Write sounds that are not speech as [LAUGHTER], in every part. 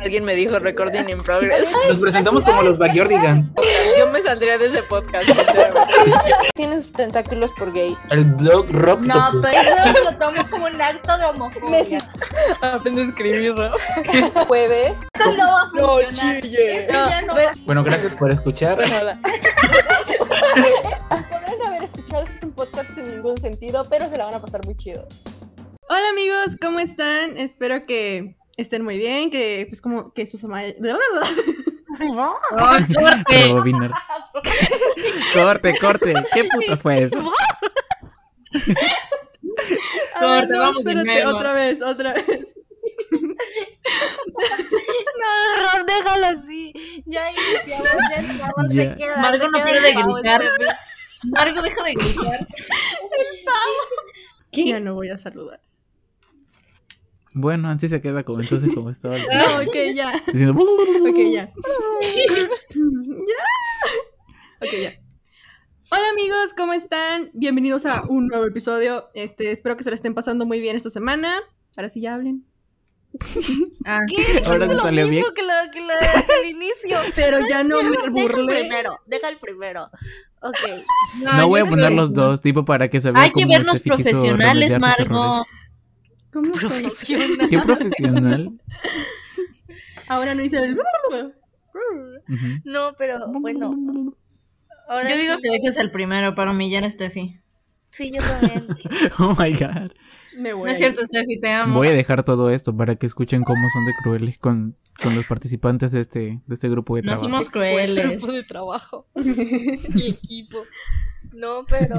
Alguien me dijo recording in progress. [LAUGHS] Nos presentamos como los Backyardigans. Yo me saldría de ese podcast. [LAUGHS] Tienes tentáculos por gay. El Dog Rock. No, pero eso lo tomo como un acto de homofobia. Aprende a escribirlo. [LAUGHS] Jueves. Esto no va a No funcionar. chille. Esto ya no No, Bueno, gracias por escuchar. Podrán haber escuchado que es un podcast sin ningún sentido, pero se la van a pasar muy chido. Hola amigos, ¿cómo están? Espero que estén muy bien, que pues como que sus ama- [LAUGHS] Rebobinar. Corte, corte. ¿Qué putas fue eso? A ver, Corte, vamos de nuevo. otra vez, otra vez. No, Rob, déjalo así. Ya iniciamos, ya estamos, Ya. se queda. Margo se no pare de gritar. Margo, deja de gritar. [LAUGHS] Ya no voy a saludar. Bueno, así se queda como entonces como [LAUGHS] estaba. No, ok, ya. Diciendo. Ok, ya. ya. [LAUGHS] Ok, ya. Hola amigos, ¿cómo están? Bienvenidos a un nuevo episodio. Este, espero que se la estén pasando muy bien esta semana. Ahora sí ya hablen. [LAUGHS] Ah, Ahora Es se lo salió bien. que lo que lo del inicio. Pero ya no me Deja el burlé. primero, deja el primero. Ok. No voy a poner los que- dos, tipo para que se vea Hay que vernos quiso profesionales, Margo. ¿Cómo son? Qué profesional. Ahora no hice el... No, pero bueno. Ahora Yo digo que dejes el primero para humillar a Steffi. Sí, yo también. [LAUGHS] Oh my god. Me voy No es cierto, Steffi, te amo. Voy a dejar todo esto para que escuchen cómo son de crueles con, con los participantes de este, de este grupo de No trabajo. somos crueles. Grupo de trabajo. [LAUGHS] Mi equipo. No, pero.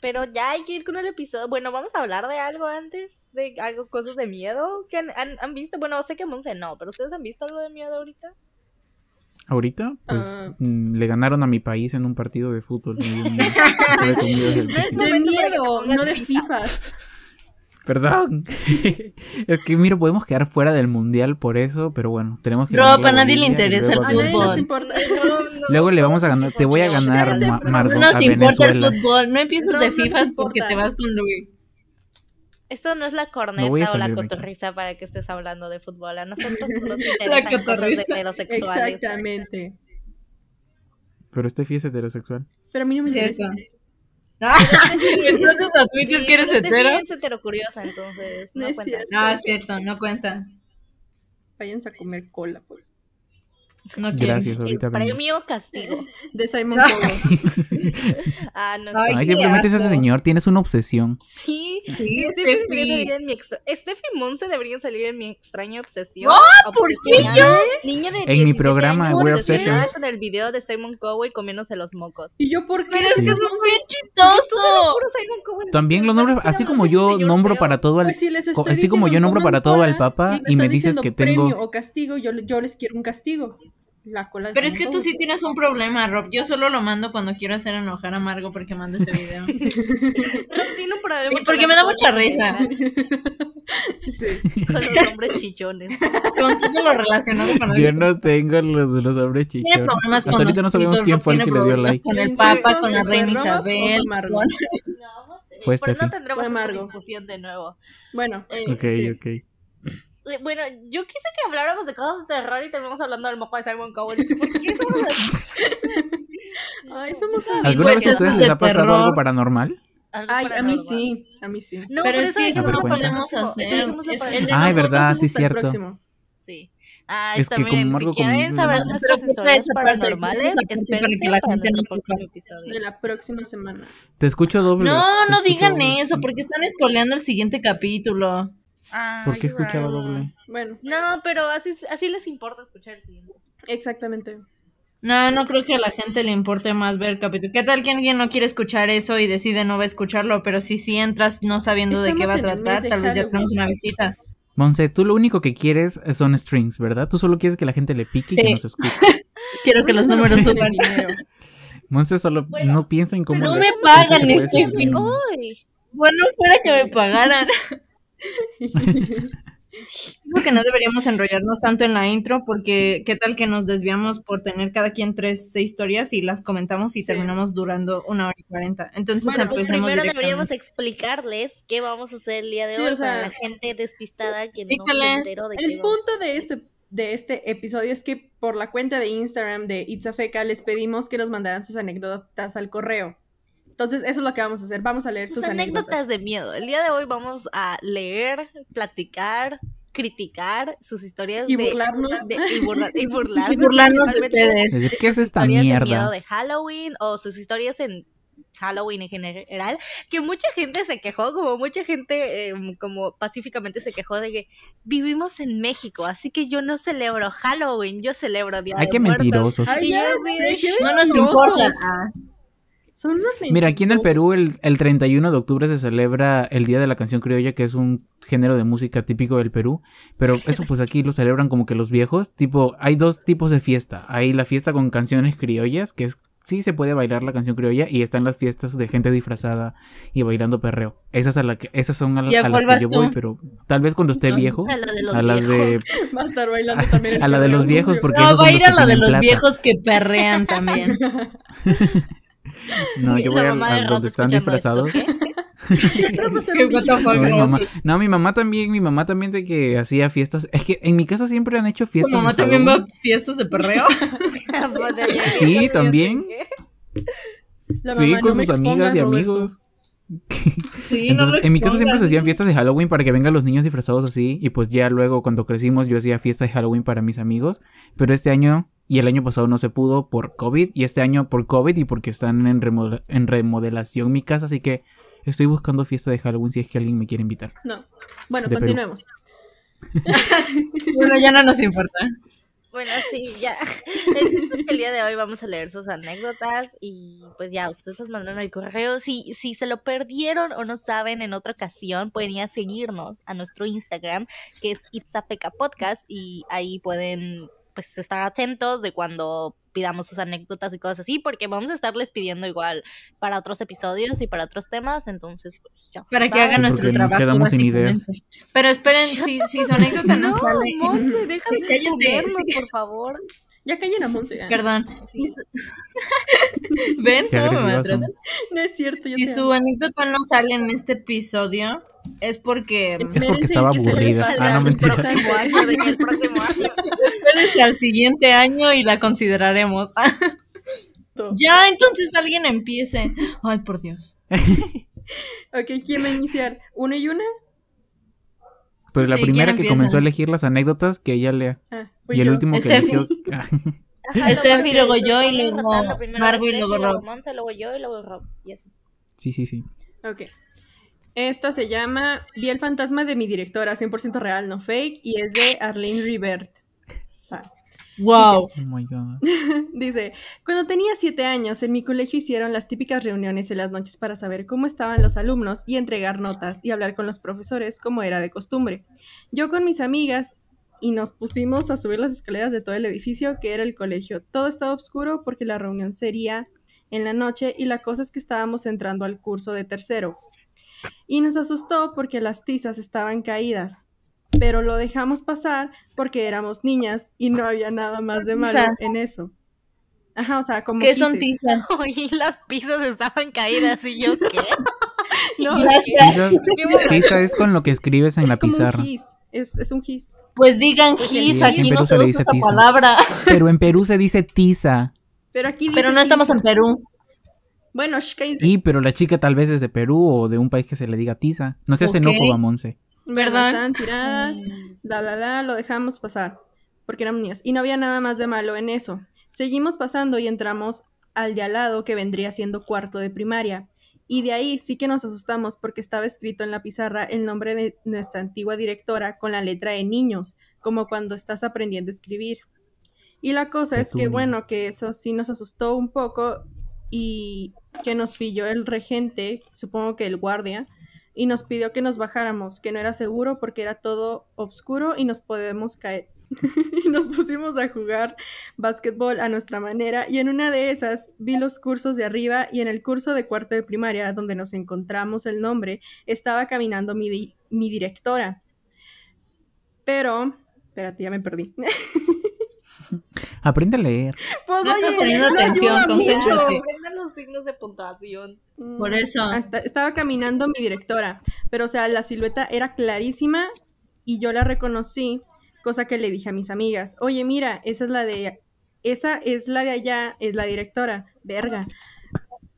Pero ya hay que ir con el episodio. Bueno, vamos a hablar de algo antes. De algo, cosas de miedo. ¿Que han, han, han visto? Bueno, sé que Monse no, pero ¿ustedes han visto algo de miedo ahorita? Ahorita, pues Ah. mm, le ganaron a mi país en un partido de fútbol. No es. De para miedo, no de FIFA. Perdón. es que, mira, podemos quedar fuera del mundial por eso, pero bueno, tenemos que. Rob, ganarle a nadie le interesa el luego A nadie fútbol. nos importa. Luego le vamos a ganar. Te voy a ganar, Cállate, Ma- pero Margot, No nos a importa el Venezuela. fútbol. No empieces No, de no importa. porque te vas con Luis. Esto no es la No corneta a o la cotorriza para que estés hablando de fútbol. A nosotros [LAUGHS] nos interesan cosas cotorriza. heterosexuales. Exactamente. Pero este es heterosexual. Pero a mí no me Cierto. interesa. [LAUGHS] Entonces admites que eres hetero. es heterocuriosa, entonces no, No es cuenta. cierto. No, es cierto, no cuenta. Váyanse a comer cola, pues. No quiero. Gracias, ¿Es ahorita premio o castigo? De Simon Cowell. [LAUGHS] Ah, no Ay, sé. Ay, simplemente es ese señor, tienes una obsesión. Sí, Sí, Steffi Steffi. debería salir en mi extra- Steffi y Monse deberían salir en mi extraña obsesión. ¡Ah! ¿por qué Obsesionada. Niña de En mi 17 programa, We're Obsessions. con el video de Simon Cowell comiéndose los mocos. ¿Y yo por qué? Pero es que Sí. eso es bien chistoso. También lo nombro, así como yo nombro para todo al. Pues así como yo nombro para todo al Papa y me dices que premio tengo. o castigo, yo, yo les quiero un castigo. La cola de Pero es que tú sí tienes un problema, Rob. Yo solo lo mando cuando quiero hacer enojar a Margo porque mando ese video. [LAUGHS] Rob tiene un problema Y porque me da mucha risa. Sí. Con los hombres chichones. Con todo lo relacionado con Yo no tengo lo de los hombres Tiene chichones. problemas Hasta con ahorita no los sabemos pitos, quién fue el tiene que le dio like. Con el Papa, con la reina Isabel. con- Por eso Steffi. tendremos amargo. discusión de nuevo. Bueno, Eh, Ok, Sí. ok. Bueno, yo quise que habláramos de cosas de terror y terminamos hablando del moco de Simon Cowell. ¿Por qué somos así? [LAUGHS] ay, somos ¿Alguna vez a Cosas ustedes de les ha pasado terror. algo paranormal? Algo Ay, a mí paranormal. sí, a mí sí. No, Pero es eso que dijimos eso no para el podemos hacer. Es para el el de es Nosotros verdad, es sí, el cierto. próximo. Sí. Ah, Es está que bien. como Margo si quieren como- saber Pero nuestras historias paranormales, para espérense que para nuestro no próximo De episodio. la próxima semana. Te escucho doble. No, no digan doble. eso porque están spoileando el siguiente capítulo. Ah, ¿Por qué you're escuchaba right. doble? Bueno, No, pero así, así les importa escuchar el siguiente. exactamente. No, no creo que a la gente le importe más ver el capítulo. ¿Qué tal que alguien no quiere escuchar eso y decide no va a escucharlo? Pero si sí entras no sabiendo de qué va a Estamos tratar, tal vez ya tenemos una visita. Monse, tú lo único que quieres son strings, ¿verdad? Tú solo quieres que la gente le pique y que nos escuche. [LAUGHS] Quiero que los números suban. dinero. Monse solo no piensa en cómo. no le- me pagan, subir. Uy, Bueno, fuera que me pagaran. [LAUGHS] Digo que no deberíamos enrollarnos tanto en la intro porque qué tal que nos desviamos por tener cada quien tres seis historias y las comentamos y Sí. terminamos durando una hora y cuarenta. Entonces Bueno, pues primero deberíamos explicarles qué vamos a hacer el día de Sí, hoy o sea, para la gente despistada que no se enteró de qué El vamos a punto de este de este episodio es que por la cuenta de Instagram de Itzafeca les pedimos que nos mandaran sus anécdotas al correo. Entonces, eso es lo que vamos a hacer. Vamos a leer sus, Sus anécdotas de miedo. El día de hoy vamos a leer, platicar, criticar sus historias Y de- burlarnos. de- y, burla- y [LAUGHS] burlarnos, Y burlarnos de ustedes. ¿Qué es esta historias de miedo mierda? de Halloween o sus historias en Halloween en general, que mucha gente se quejó, como mucha gente eh, como pacíficamente se quejó de que vivimos en México, así que yo no celebro Halloween, yo celebro Día Ay, de qué Muertos. mentirosos. Ay, qué No nos importa. Son unos Mira, aquí en el. Perú el, el 31 de octubre se celebra el Día de la Canción Criolla, que es un género de música típico del Perú. Pero eso pues aquí lo celebran como que los viejos. Tipo, hay dos tipos de fiesta. Hay la fiesta con canciones criollas, que es sí se puede bailar la canción criolla, y están las fiestas de gente disfrazada y bailando perreo. Esas, a la que, esas son a, la- ¿Y a las que yo tú? voy, pero tal vez cuando esté viejo, A la de los a las de... [LAUGHS] Va a estar bailando [LAUGHS] también. A la de los Escorpión viejos, porque No, esos va a ir los a la de los plata. viejos que perrean también. [LAUGHS] No, yo voy a, mamá donde están disfrazados. esto, ¿qué? [LAUGHS] ¿Qué what the fuck, No, mi no, mamá, sí. no, mi mamá también, mi mamá también de que hacía fiestas. Es que en mi casa siempre han hecho ¿Tu fiestas. mamá de también va a fiestas de perreo? [LAUGHS] Sí, también. La Sí, mamá, con no sus amigas y amigos. Sí, Entonces, en mi casa siempre se hacían fiestas de Halloween para que vengan los niños disfrazados así. Y pues ya luego, cuando crecimos, yo hacía fiestas de Halloween para mis amigos. Pero este año y el año pasado no se pudo por COVID. Y este año por COVID y porque están en, remodel- en remodelación mi casa. Así que estoy buscando fiesta de Halloween si es que alguien me quiere invitar. No. Bueno, De continuemos. [LAUGHS] Bueno, ya no nos importa. Bueno, sí, ya. El el día de hoy vamos a leer sus anécdotas y pues ya, ustedes las mandaron al correo. Si, si se lo perdieron o no saben en otra ocasión, pueden ir a seguirnos a nuestro Instagram, que es Itzapeca Podcast, y ahí pueden pues estar atentos de cuando pidamos sus anécdotas y cosas así, porque vamos a estarles pidiendo igual para otros episodios y para otros temas, entonces pues ya Para que saben. hagan nuestro porque nos trabajo. quedamos sin básicamente. Pero esperen, si, si su anécdota no, [LAUGHS] No, sale. Monse, [LAUGHS] deja de Cállate, sí. por favor. Ya callen a Monse. ya. Perdón. Y su- [LAUGHS] ¿Ven Qué cómo me maltratan? No es cierto. Yo Si su amo. anécdota no sale en este episodio, es porque Es porque estaba que se les aburrida. salga Ah, no, el mentira. Próximo año, de que el próximo año. Espérense al siguiente año y la consideraremos. [LAUGHS] ya, entonces alguien empiece. Ay, por Dios. [LAUGHS] Ok, ¿quién va a iniciar? ¿Una y una? Pues la Sí, ¿quién primera que comenzó a elegir las anécdotas, que ella lea. Ah, Y el yo. último que eligió. Steffi, luego yo y luego Margo y luego Rob. Monse, luego yo y luego Rob. Y así. sí, sí, sí. Ok. Esta se llama Vi el fantasma de mi directora, 100% real, no fake, y es de Arlene Rivert. Va. Wow. Oh my god. [LAUGHS] Dice, cuando tenía siete años, en mi colegio hicieron las típicas reuniones en las noches para saber cómo estaban los alumnos y entregar notas y hablar con los profesores como era de costumbre. Yo con mis amigas y nos pusimos a subir las escaleras de todo el edificio que era el colegio. Todo estaba oscuro porque la reunión sería en la noche y la cosa es que estábamos entrando al curso de tercero. Y nos asustó porque las tizas estaban caídas. Pero lo dejamos pasar porque éramos niñas y no había nada más de malo Tizas. en eso. Ajá, o sea, como ¿Qué son tizas? Y [LAUGHS] las pizzas estaban caídas y yo, [LAUGHS] ¿qué? No, bueno. quizá es con lo que escribes en es la como pizarra. un gis. Es, es un gis. Pues digan Pues gis, aquí no se usa esa tiza. palabra. Pero en Perú se dice tiza. Pero aquí dice Pero no estamos tiza. en Perú. Bueno. Y, pero la chica tal vez es de Perú o de un país que se le diga tiza. No seas Ok. enojo, Monse. Perdón. Estaban tiradas, [LAUGHS] bla, bla, bla, lo dejamos pasar, porque éramos niños. Y no había nada más de malo en eso. Seguimos pasando y entramos al de al lado, que vendría siendo cuarto de primaria. Y de ahí sí que nos asustamos porque estaba escrito en la pizarra el nombre de nuestra antigua directora con la letra de niños, como cuando estás aprendiendo a escribir. Y la cosa es que, bueno, que eso sí nos asustó un poco y que nos pilló el regente, supongo que el guardia, y nos pidió que nos bajáramos, que no era seguro porque era todo oscuro y nos podemos caer. y [LAUGHS] nos pusimos a jugar básquetbol a nuestra manera y en una de esas vi los cursos de arriba y en el curso de cuarto de primaria donde nos encontramos el nombre estaba caminando mi, mi directora. Pero, espérate, ya me perdí. [LAUGHS] Aprende a leer. Pues, No estás poniendo no atención, concéntrate. Aprendan los signos de puntuación. Mm. Por eso. Esta- estaba caminando mi directora, pero o sea, la silueta era clarísima y yo la reconocí cosa que le dije a mis amigas, oye, mira, esa es la de, esa es la de allá, es la directora, verga.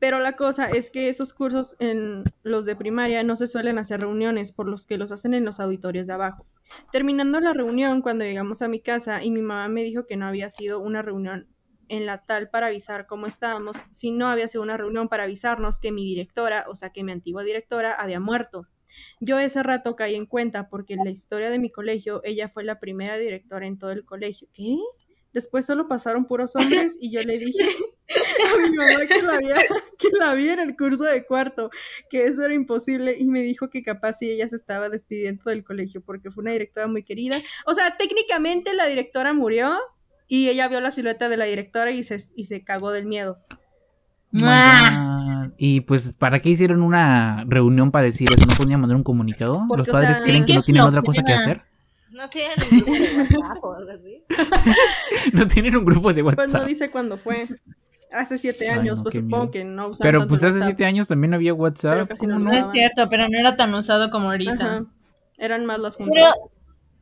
Pero la cosa es que esos cursos en los de primaria no se suelen hacer reuniones, por los que los hacen en los auditorios de abajo. Terminando la reunión, cuando llegamos a mi casa y mi mamá me dijo que no había sido una reunión en la tal para avisar cómo estábamos, sino había sido una reunión para avisarnos que mi directora, o sea que mi antigua directora, había muerto. Yo ese rato caí en cuenta porque en la historia de mi colegio ella fue la primera directora en todo el colegio. ¿Qué? Después solo pasaron puros hombres y yo le dije [LAUGHS] [LAUGHS] a mi mamá que la, había, [LAUGHS] que la vi en el curso de cuarto, que eso era imposible y me dijo que capaz si ella se estaba despidiendo del colegio porque fue una directora muy querida. O sea, técnicamente la directora murió y ella vio la silueta de la directora y se, y se cagó del miedo. Y pues, ¿para qué hicieron una reunión para decir eso? ¿No podían mandar un comunicado? Porque, ¿Los o padres sea, creen que no tienen otra cosa que hacer? No tienen ningún grupo de WhatsApp o algo así. [LAUGHS] No tienen un grupo de Pues WhatsApp. no dice cuándo fue. Hace siete Ay, años, no, pues supongo miedo. que no usaban Pero tanto pues hace WhatsApp. siete años también había WhatsApp. Pero casi ¿cómo no es cierto, pero no era tan usado como ahorita. Ajá. Eran más las juntas. Pero,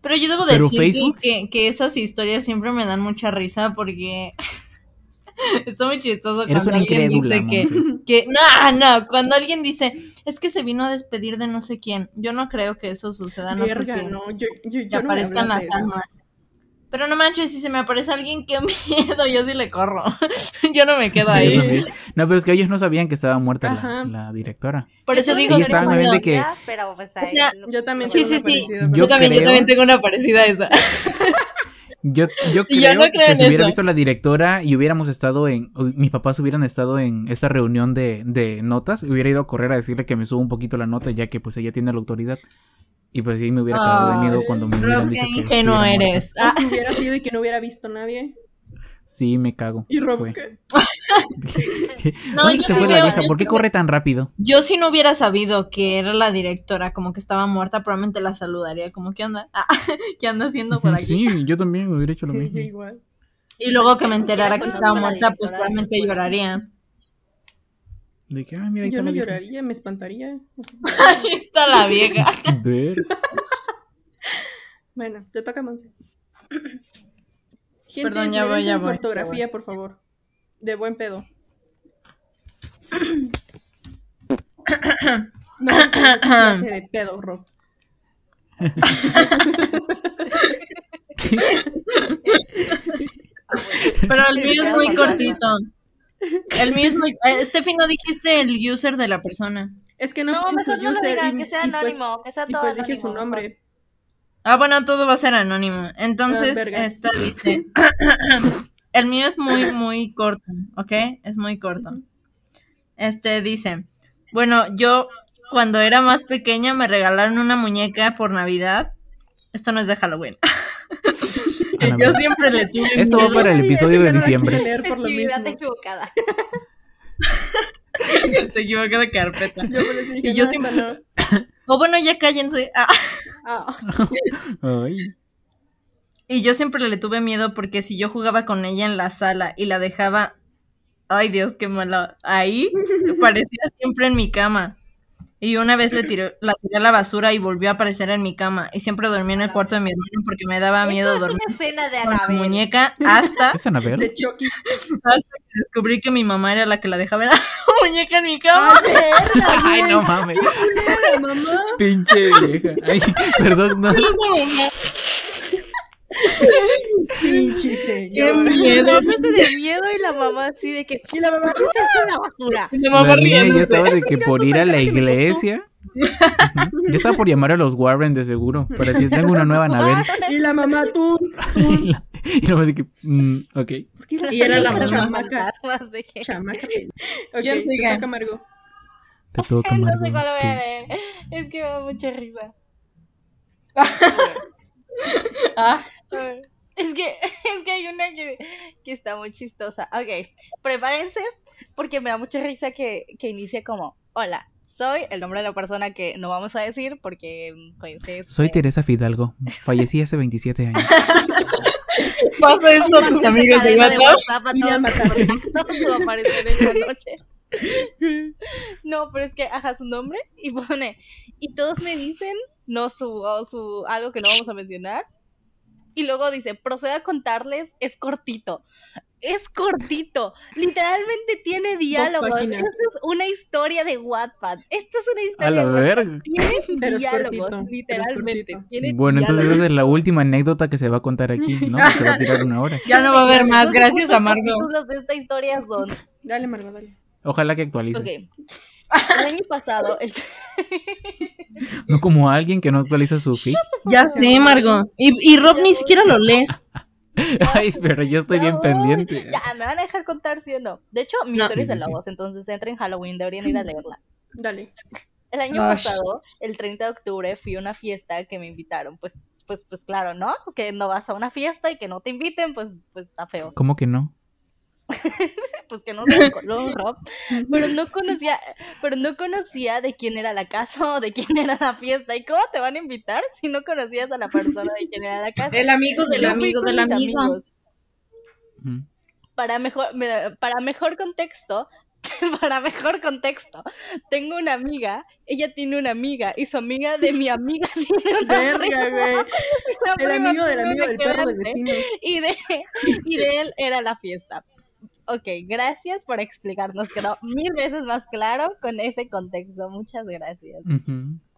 pero yo debo ¿Pero decir que, que, que esas historias siempre me dan mucha risa porque [LAUGHS] está muy chistoso Eres cuando alguien dice que, que no, no, cuando alguien dice es que se vino a despedir de no sé quién, yo no creo que eso suceda, no Verga, porque no, yo, yo, que yo no me aparezcan las almas. Pero no manches, si se me aparece alguien, qué [LAUGHS] miedo, yo sí le corro. [LAUGHS] yo no me quedo Sí, ahí. yo. No, pero es que ellos no sabían que estaba muerta la, directora. Por eso Yo digo que estaban parecida, que- Pero pues O sea, ahí lo- Yo también Sí, tengo sí, una sí. parecida, Yo, Yo también, yo también tengo una parecida a esa. [LAUGHS] Yo, yo creo no creo que en si hubiera eso. visto a la directora y hubiéramos estado en. o Mis papás hubieran estado en esa reunión de, de notas, hubiera ido a correr a decirle que me suba un poquito la nota, ya que pues ella tiene la autoridad. Y pues sí me hubiera cagado de miedo cuando me hubieran dicho que. ingenuo eres. Ah, hubiera sido y que no hubiera visto nadie. Sí, me cago. Y Rob, Fue. ¿qué? [LAUGHS] No, ¿Dónde yo se sí fue la vieja? ¿Por qué corre tan rápido? Yo si no hubiera sabido que era la directora, como que estaba muerta, probablemente la saludaría, como ¿qué onda? Ah, [LAUGHS] ¿Qué anda haciendo por aquí? Sí, yo también hubiera hecho lo [LAUGHS] Sí, mismo. yo igual. Y luego que me enterara que estaba a muerta, pues probablemente escuela. lloraría. De que, ah, mira, ahí Yo está no la vieja. lloraría, me espantaría. Ahí está la vieja. Ver. [LAUGHS] Bueno, te toca, Monse. Gente, Perdón, ya voy, ya en su voy, ya ortografía, por favor. De buen pedo. [COUGHS] No, no, clase de pedo, Rob. Pero el mío es muy cortito. El mío es muy... Eh, Steffi, no dijiste el user de la persona. Es que no, No, puse su no lo user digas, y, que sea y pues, anónimo, que sea y todo pues dije su nombre. Ah, bueno, todo va a ser anónimo. Entonces, Ah, esta dice... [COUGHS] el mío es muy, muy corto, ¿ok? Es muy corto. Este dice... Bueno, yo cuando era más pequeña me regalaron una muñeca por Navidad. Esto no es de Halloween. [LAUGHS] Yo siempre le tuve Esto va miedo. para el episodio de diciembre. leer por lo Actividad mismo. equivocada. [LAUGHS] Se equivocó de carpeta. Yo dije, Y yo no, siempre- no. O bueno, ya cállense. Ah. Ay. Y yo siempre le tuve miedo porque si yo jugaba con ella en la sala y la dejaba, ay Dios, qué malo, ahí parecía siempre en mi cama. Y una vez le tiré, la tiré a la basura y volvió a aparecer en mi cama. Y siempre dormí en el cuarto de mi hermano porque me daba miedo Esto es dormir una escena de con la Anabel. muñeca [LAUGHS] hasta, ¿Es Anabel? de Chucky. hasta que descubrí que mi mamá era la que la dejaba la [LAUGHS] muñeca en mi cama. [LAUGHS] Ay, no mames. mamá. Pinche vieja. Ay, perdón, no. Pinche Qué señor. miedo. Este de miedo y la mamá así de que Y la mamá, "¿Qué es esto en la basura. Mi mamá La niña ya estaba de que por ir a la iglesia. Ujú. Ya estaba por llamar a los Warren de seguro. Para decir, tengo una nueva Anabel. y la mamá, tú. [LAUGHS] Y la, y la mamá de que, mm, ok. ¿Por qué Y era la. Chamaca. Fantasmas de que- Chamaca. [LAUGHS] Ok, ¿Quién sigue? te toca, Margo. Te toca, [LAUGHS] No sé cuál voy a tú. leer. Es que me da mucha risa. Ah, Es que, [LAUGHS] es que hay una que, que está muy chistosa. Ok, prepárense porque me da mucha risa que, que inicie como, hola, soy el nombre de la persona que no vamos a decir porque pues es... Soy eh, Teresa Fidalgo. Fallecí hace 27 años. [LAUGHS] pasa esto a tus amigos de WhatsApp. A Y todos a aparecer esta noche. No, pero es que, ajá, su nombre y pone, y todos me dicen, no su, o su, algo que no vamos a mencionar, Y luego dice, proceda a contarles, es cortito. Es cortito. Literalmente tiene diálogos. Esto es una historia de Wattpad. Esto es una A historia la de Wattpad. verga. Tiene [LAUGHS] diálogos, cortito, literalmente. Tiene Bueno, entonces diálogos. esa es la última anécdota que se va a contar aquí, ¿no? Se va a tirar una hora. Ya no va a haber más, Los gracias a Margot. capítulos de esta historia son Dale, Margot, dale. Ojalá que actualice. Ok. El año pasado, el- [LAUGHS] No como alguien que no actualiza su feed. Ya sé, Margot. Y, y Rob ni siquiera lo lees. [LAUGHS] Ay, pero yo estoy bien pendiente. Ya, me van a dejar contar, ¿sí o no? De hecho, mi No. historia es en sí, la sí. voz, entonces entra en Halloween, deberían ir a leerla. Dale. El año Ay. pasado, el 30 de octubre, fui a una fiesta que me invitaron. Pues, pues, pues claro, ¿no? Que no vas a una fiesta y que no te inviten, pues, pues está feo. ¿Cómo que no? [LAUGHS] Pues que no se color, Rob. Pero no conocía, pero no conocía de quién era la casa o de quién era la fiesta. ¿Y cómo te van a invitar si no conocías a la persona de quién era la casa? El amigo del amigo del amigo. amigos. Para mejor, me- para mejor contexto, [LAUGHS] para mejor contexto, tengo una amiga, ella tiene una amiga y su amiga de mi amiga [LAUGHS] tiene una Verga, prima, güey. El amigo del amigo del perro del vecino. Y de, y de él era la fiesta. Ok, gracias por explicarnos. Quedó mil veces más claro con ese contexto. Muchas gracias.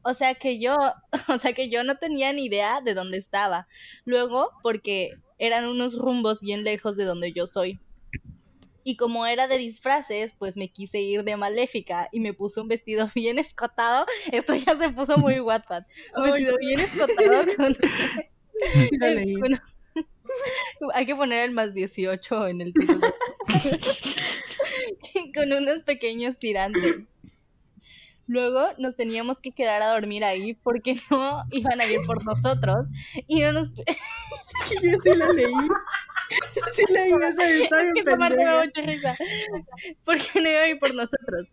O sea que yo, [LAUGHS] o sea que yo no tenía ni idea de dónde estaba. Luego, porque eran unos rumbos bien lejos de donde yo soy. Y como era de disfraces, pues me quise ir de maléfica y me puse un vestido [LAUGHS] bien escotado. Esto ya se puso muy [LAUGHS] Wattpad. Un vestido bien escotado con- Hay que poner el más 18 en el título. [LAUGHS] con unos pequeños tirantes. Luego nos teníamos que quedar a dormir ahí porque no iban a ir por nosotros y no nos [LAUGHS] Sí, yo sí la leí. Yo sí leí esa, está bien mucha risa. Porque no iba a ir por nosotros.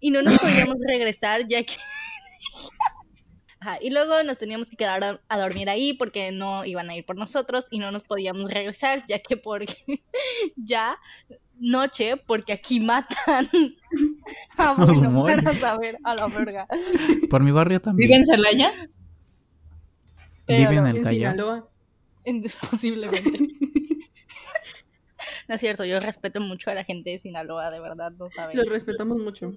Y no nos podíamos regresar ya que... [LAUGHS] Ajá, y luego nos teníamos que quedar a, a dormir ahí porque no iban a ir por nosotros y no nos podíamos regresar ya que porque ya noche porque aquí [LAUGHS] matan. Ah, bueno, para saber a la verga. Por mi barrio también. ¿Vive en Celaya? Vive en el En. Sinaloa. en- [LAUGHS] Posiblemente. No es cierto, yo respeto mucho a la gente de Sinaloa, de verdad, no saben. Los respetamos mucho.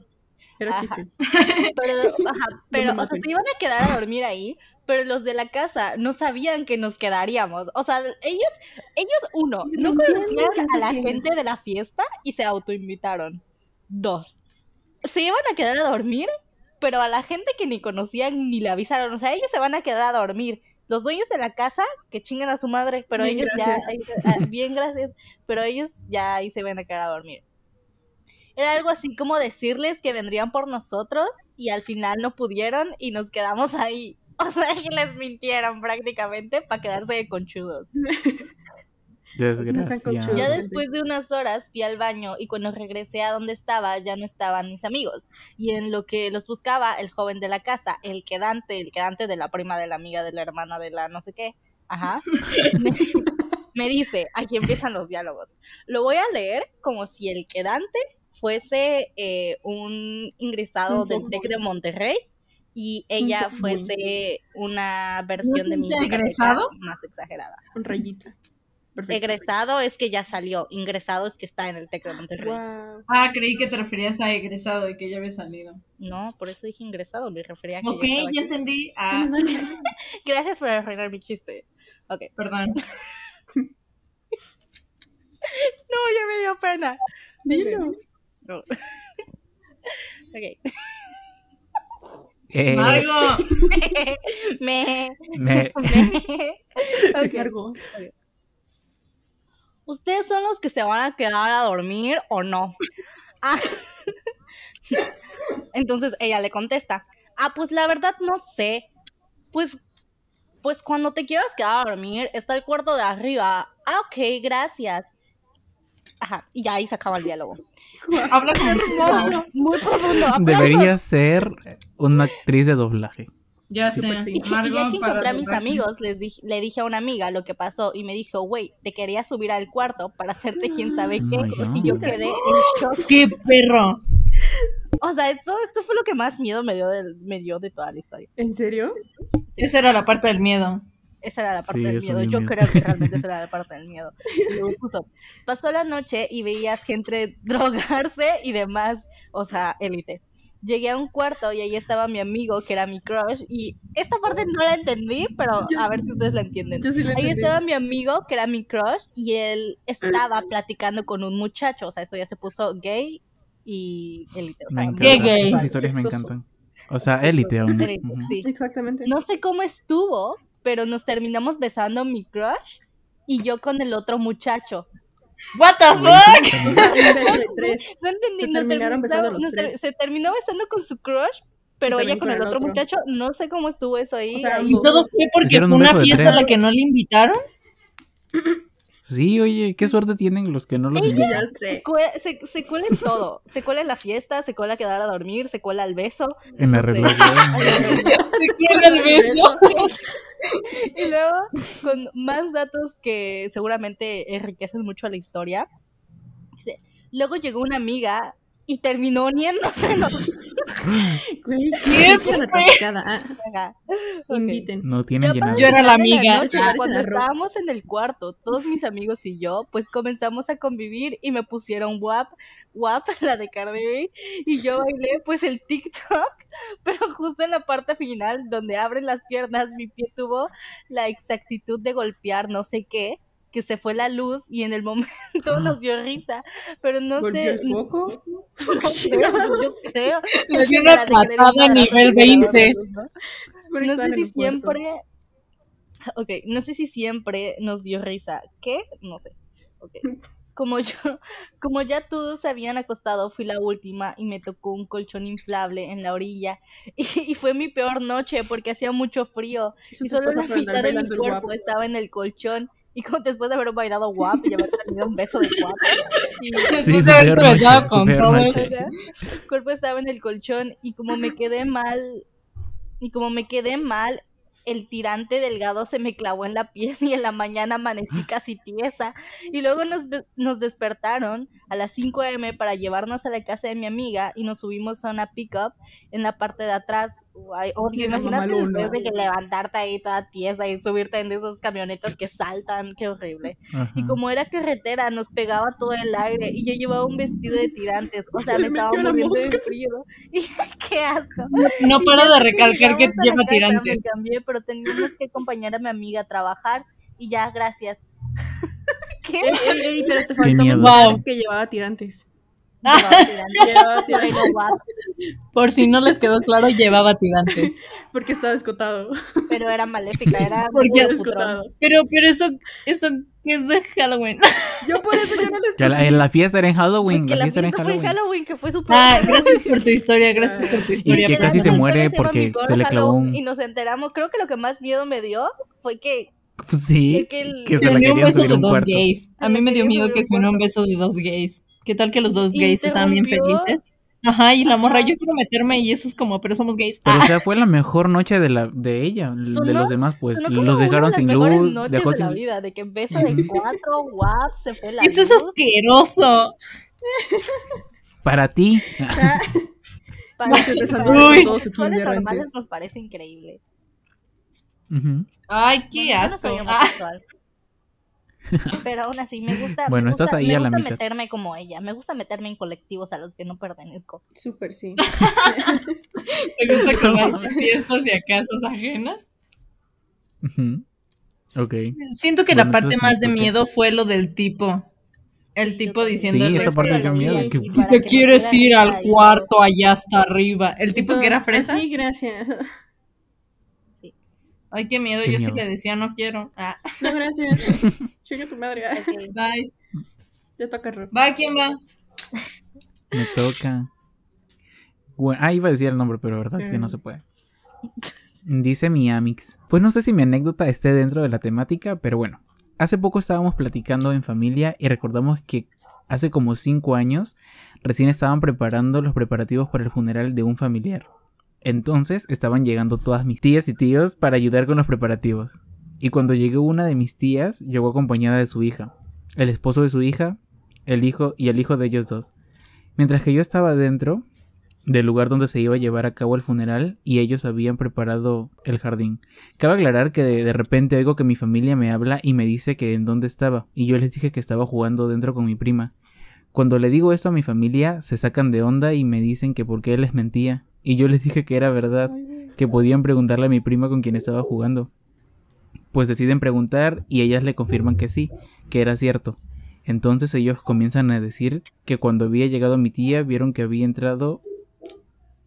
Era Ajá. chiste. [LAUGHS] Pero, ajá, [LAUGHS] pero, me o sea, se iban a quedar a dormir ahí, pero los de la casa no sabían que nos quedaríamos. O sea, ellos, ellos, uno, no conocían a la gente de la fiesta y se autoinvitaron. Dos, se iban a quedar a dormir, pero a la gente que ni conocían ni le avisaron. O sea, ellos se van a quedar a dormir. Los dueños de la casa, que chingan a su madre, pero Bien, ellos gracias. ya, ah, bien gracias, pero ellos ya ahí se van a quedar a dormir. Era algo así como decirles que vendrían por nosotros y al final no pudieron y nos quedamos ahí. [LAUGHS] O sea, que les mintieron prácticamente para quedarse de conchudos. Ya después de unas horas fui al baño y cuando regresé a donde estaba ya no estaban mis amigos. Y en lo que los buscaba, el joven de la casa, el quedante, el quedante de la prima de la amiga de la hermana de la no sé qué, ajá, [LAUGHS] me, me dice, aquí empiezan los diálogos. Lo voy a leer como si el quedante fuese eh, un ingresado Un del. TEC de Monterrey y ella fuese una versión de ¿No mi es egresado? más exagerada. Un rayita. Perfecto. Egresado es que ya salió, ingresado es que está en el TEC de Monterrey. Wow. Ah, creí que te referías a egresado y que ya había salido. No, por eso dije ingresado, me refería a que Ok, ya entendí. Ah, [LAUGHS] Gracias por arruinar mi chiste. Ok. perdón. [LAUGHS] No, ya me dio pena. Dilo. No. [LAUGHS] ok. Eh, Margo, [LAUGHS] me, me- [LAUGHS] me. Ok. Cargo. ¿Ustedes son los que se van a quedar a dormir o no? Ah. Entonces ella le contesta, ah, pues la verdad no sé. Pues, pues cuando te quieras quedar a dormir, está el cuarto de arriba. Ah, ok, gracias. Ajá, y ya ahí se acaba el diálogo. [LAUGHS] habla con Muy profundo. debería ser una actriz de doblaje. Ya sé. sí. Y ya que para encontré a mis doblaje. amigos, les dije, le dije a una amiga lo que pasó y me dijo, güey, te quería subir al cuarto para hacerte quién sabe qué. Oh y yo quedé en shock. ¡Qué perro! O sea, esto, esto fue lo que más miedo me dio, del, me dio de toda la historia. ¿En serio? Esa era la parte del miedo. Esa era la parte Sí, del miedo. Yo miedo. creo que realmente [LAUGHS] esa era la parte del miedo. Y luego puso, pasó la noche y veías gente [LAUGHS] drogarse y demás, o sea, élite. Llegué a un cuarto y ahí estaba mi amigo, que era mi crush, y esta parte no la entendí, pero Yo- a ver si ustedes la entienden. Yo sí lo Ahí entendí. estaba mi amigo, que era mi crush, y él estaba platicando con un muchacho, o sea, esto ya se puso gay y élite. O Me sea, encanta. Qué gay. Esas historias me encantan. O sea, élite Ujú. sí. Exactamente. No sé cómo estuvo, pero nos terminamos besando mi crush y yo con el otro muchacho. What the fuck? [LAUGHS] Tres. No entendí. Se nos terminaron terminamos- besando los nos ter- tres. Se terminó besando con su crush, pero ella con con el otro, otro. muchacho. No sé cómo estuvo eso ahí. O sea, ahí. ¿Y todo fue porque fue un una fiesta a la que no le invitaron? Sí, oye, qué suerte tienen los que no los invitan. Ya se, sé. se, se cuela en todo. Se cuela en la fiesta, se cuela a quedar a dormir, se cuela al beso. En la relación. [LAUGHS] Se quiere el beso. Y luego, con más datos que seguramente enriquecen mucho la historia, dice, luego llegó una amiga y terminó uniéndose. [LAUGHS] ¿Qué. Ah. Inviten. No tienen llenado. Yo era la amiga. noche, cuando estábamos en el cuarto, todos mis amigos y yo, pues comenzamos a convivir y me pusieron WAP, WAP, [LAUGHS] la de Cardi B, y yo bailé pues el TikTok, [LAUGHS] pero justo en la parte final, donde abren las piernas, mi pie tuvo la exactitud de golpear no sé qué, que se fue la luz y en el [LAUGHS] momento nos dio risa, pero no ¿Golpeó sé, el foco? [LAUGHS] no [LAUGHS] creo, yo creo. Le dio una patada nivel la de 20. ¿no? Sé si siempre. Ok, no sé si siempre nos dio risa. ¿Qué? No sé. Ok. Como yo, como ya todos se habían acostado, fui la última y me tocó un colchón inflable en la orilla. Y, y fue mi peor noche porque hacía mucho frío. Eso Y solo la mitad de mi cuerpo guapo. estaba en el colchón. Y como después de haber bailado guap y haber tenido un beso de guap. Y, Sí, Después de noche, besado con todos. El cuerpo estaba en el colchón y como me quedé mal y como me quedé mal el tirante delgado se me clavó en la piel [LAUGHS] y en la mañana amanecí casi tiesa y luego nos, nos despertaron a las 5 am para llevarnos a la casa de mi amiga y nos subimos a una pickup en la parte de atrás Ay, odio, imagínate después de que levantarte ahí toda tiesa y subirte en esas camionetas que saltan, qué horrible. Ajá. Y como era carretera, nos pegaba todo el aire y yo llevaba un vestido de tirantes. O sea, Se me estaba muriendo de frío. [LAUGHS] Y qué asco. No paro ya de recalcar que lleva tirantes. Me cambié, pero teníamos que acompañar a mi amiga a trabajar y ya, gracias. [LAUGHS] ¿Qué? Ey, ey, ey, pero te faltó Wow. que llevaba tirantes. Llevaba [LAUGHS] tirantes. Llevaba tirantes. Por si no les quedó claro, llevaba tirantes. [LAUGHS] porque estaba escotado. Pero era maléfica, era Porque escotado. Pero, pero eso, eso que es de Halloween. [LAUGHS] Yo por eso yo no les la, la fiesta era en Halloween. Pues que la la fiesta era en fiesta fue en Halloween. Halloween, que fue súper Ah, gracias por tu historia, [LAUGHS] gracias por tu Y historia. que pero- casi se muere porque se le clavó un- Y nos enteramos, creo que lo que más miedo me dio fue que, Pues sí. que el- Que Se la unió un beso de un dos gays. A mí la me dio miedo que se unió un beso de dos gays. ¿Qué tal que los dos Y gays estaban bien felices? Ajá, y la morra, yo quiero meterme y eso es como, pero somos gays. Pero Ah, o sea, fue la mejor noche de la de ella. de los demás, pues. Los dejaron sin luz. noches Dejó de la sin... vida, de que beso de cuatro, guap, se fue la eso es asqueroso. Para ti. [LAUGHS] Para No, ti, kinder normales nos parece increíble. Ay, qué Bueno, no asco. Ah, homosexual. [LAUGHS] [LAUGHS] Pero aún así, me gusta, Bueno, me gusta, estás ahí me a la gusta mitad. meterme como ella. Me gusta meterme en colectivos a los que no pertenezco. Súper, sí. ¿Te gusta comer [LAUGHS] fiestas y a casas ajenas? Ujú. Ok. Siento que Bueno, la parte más de miedo fue lo del tipo. El tipo diciendo Sí, esa parte dio miedo, que- Si te quieres ir al cuarto allá hasta arriba. El tipo que era fresa. Sí, gracias. Ay, qué miedo. Qué Yo sí miedo. le decía no quiero. Ah, [LAUGHS] No, gracias. [LAUGHS] Chinga tu madre. [LAUGHS] bye. Te toca, Ro. Va, ¿quién va? Me toca. Bueno, ah, iba a decir el nombre, pero verdad que no se puede. Dice mi Amix. Pues no sé si mi anécdota esté dentro de la temática, pero bueno. Hace poco estábamos platicando en familia y recordamos que hace como 5 años recién estaban preparando los preparativos para el funeral de un familiar. Entonces estaban llegando todas mis tías y tíos para ayudar con los preparativos. Y cuando llegó una de mis tías, llegó acompañada de su hija, el esposo de su hija, el hijo y el hijo de ellos dos. Mientras que yo estaba adentro, del lugar donde se iba a llevar a cabo el funeral y ellos habían preparado el jardín. Cabe aclarar que de, de repente oigo que mi familia me habla y me dice que en dónde estaba y yo les dije que estaba jugando dentro con mi prima. Cuando le digo esto a mi familia se sacan de onda y me dicen que por qué les mentía y yo les dije que era verdad, que podían preguntarle a mi prima con quien estaba jugando. Pues deciden preguntar y ellas le confirman que sí, que era cierto. Entonces ellos comienzan a decir que cuando había llegado mi tía vieron que había entrado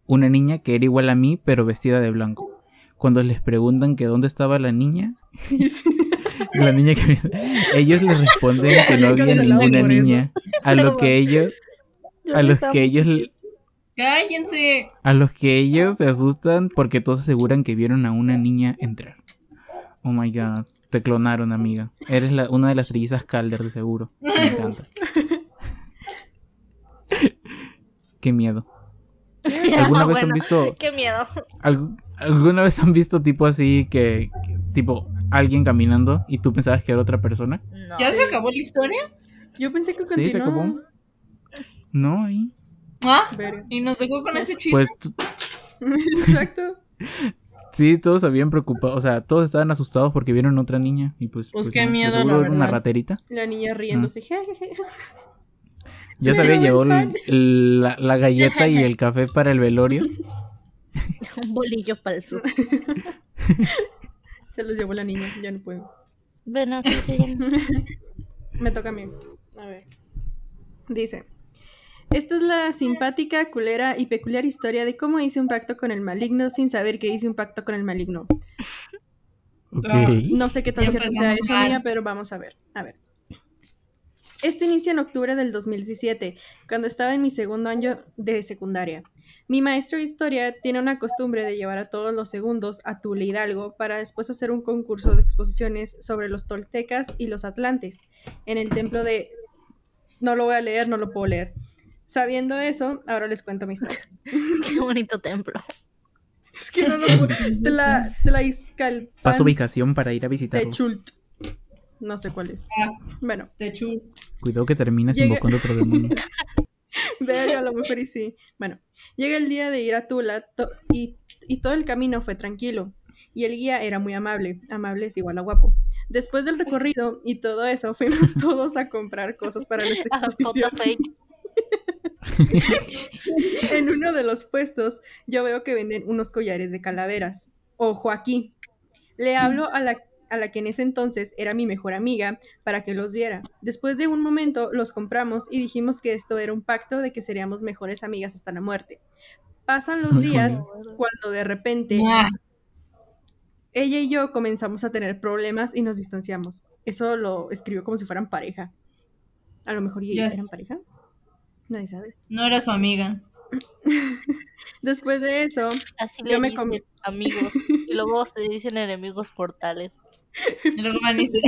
una niña que era igual a mí pero vestida de blanco. Cuando les preguntan que dónde estaba la niña, [LAUGHS] la niña que ellos les responden que no había ninguna niña, a lo que ellos a los que ellos ¡Cállense! a los que ellos se asustan porque todos aseguran que vieron a una niña entrar. Oh my god, te clonaron, amiga. Eres la, una de las trillizas Calder de seguro. Me encanta. [LAUGHS] Qué miedo. [LAUGHS] ¿Alguna vez han visto Qué miedo. algu- alguna vez han visto tipo así que, que- tipo alguien caminando y tú pensabas que era otra persona? No. ¿Ya se acabó la historia? Yo pensé que Sí, se continuaba. acabó. No, ahí. Ah, y nos dejó con ese chisme. Pues [LAUGHS] Exacto. sí, todos habían preocupado, o sea, todos estaban asustados porque vieron otra niña y pues Pues qué no, de miedo, la una raterita. La niña riéndose. [LAUGHS] jejeje. Ya el el- el- la, la galleta y el café para el velorio. [LAUGHS] Un bolillo para el susto. Se los llevó la niña, ya no puedo. Bueno, sí, sí. Me toca a mí. A ver. Dice. Esta es la simpática, culera y peculiar historia de cómo hice un pacto con el maligno sin saber que hice un pacto con el maligno. Ah, No sé qué tan cierto sea eso, mía, pero vamos a ver. A ver. Esto inicia en octubre del 2017, cuando estaba en mi segundo año de secundaria. Mi maestro de historia tiene una costumbre de llevar a todos los segundos a Tula Hidalgo para después hacer un concurso de exposiciones sobre los toltecas y los atlantes en el templo de... No lo voy a leer, no lo puedo leer. Sabiendo eso, ahora les cuento mi historia. [LAUGHS] Qué bonito templo. Es que no lo puedo... De la, de la Izcalpan Paso ubicación para ir a visitarlo. Techult. No sé cuál es. Ah, Bueno, te chu- Cuidado que terminas Llega- invocando otro demonio. [LAUGHS] Verga, a lo mejor y sí. Bueno, llega el día de ir a Tula to- y, y todo el camino fue tranquilo. Y el guía era muy amable. Amable es igual a guapo. Después del recorrido y todo eso, [LAUGHS] fuimos todos a comprar cosas para nuestra exposición. [LAUGHS] En uno de los puestos, yo veo que venden unos collares de calaveras. Ojo aquí. Le hablo a la, a la que en ese entonces era mi mejor amiga para que los diera. Después de un momento los compramos y dijimos que esto era un pacto de que seríamos mejores amigas hasta la muerte. Pasan los días cuando de repente Ah, ella y yo comenzamos a tener problemas y nos distanciamos. Eso lo escribió como si fueran pareja. A lo mejor ellos eran pareja. Nadie sabe. no era su amiga. [LAUGHS] Después de eso, Así Yo le me dicen amigos. Y luego se dicen enemigos portales. Y luego y dice,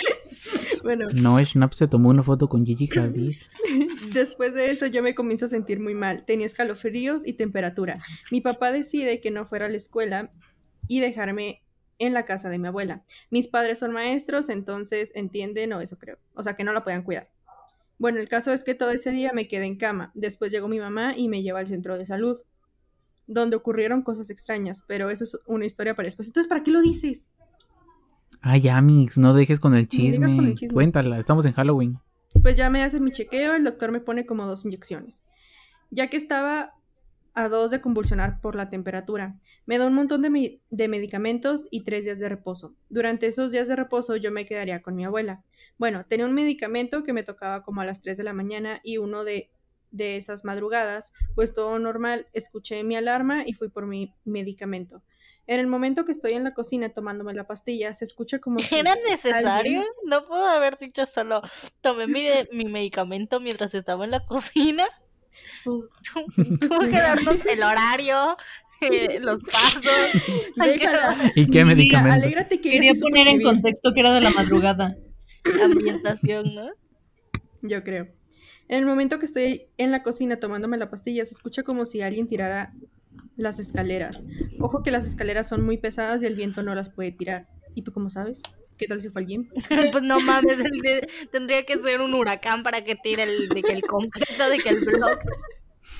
[LAUGHS] bueno, No, Schnapp se tomó una foto con Gigi Hadid. [LAUGHS] Después de eso yo me comienzo a sentir muy mal. Tenía escalofríos y temperatura. Mi papá decide que no fuera a la escuela y dejarme en la casa de mi abuela. Mis padres son maestros, entonces entienden o eso creo. O sea, que no la puedan cuidar. Bueno, el caso es que todo ese día me quedé en cama. Después llegó mi mamá y me lleva al centro de salud, donde ocurrieron cosas extrañas, pero eso es una historia para después. Entonces, ¿para qué lo dices? Ay, Amix, no dejes con el chisme. con el chisme. Cuéntala, estamos en Halloween. Pues ya me hacen mi chequeo, el doctor me pone como dos inyecciones. Ya que estaba a dos de convulsionar por la temperatura, me da un montón de, de medicamentos y tres días de reposo. Durante esos días de reposo yo me quedaría con mi abuela. Bueno, tenía un medicamento que me tocaba como a las 3 de la mañana y uno de, de esas madrugadas, pues todo normal, escuché mi alarma y fui por mi medicamento. En el momento que estoy en la cocina tomándome la pastilla, se escucha como si ¿Era necesario? alguien- No puedo haber dicho solo tomé mi, mi medicamento mientras estaba en la cocina. Pues, [LAUGHS] Tuvo que darnos el horario, eh, los pasos. [LAUGHS] Déjala. ¿Y qué medicamento? alégrate que quería poner en contexto que era de la madrugada. [LAUGHS] ambientación, ¿no? Yo creo. En el momento que estoy en la cocina tomándome la pastilla, se escucha como si alguien tirara las escaleras. Ojo que las escaleras son muy pesadas y el viento no las puede tirar. ¿Y tú cómo sabes? ¿Qué tal si fue alguien? [LAUGHS] pues no mames, el de- tendría que ser un huracán para que tire el, de que el concreto, de que el blog.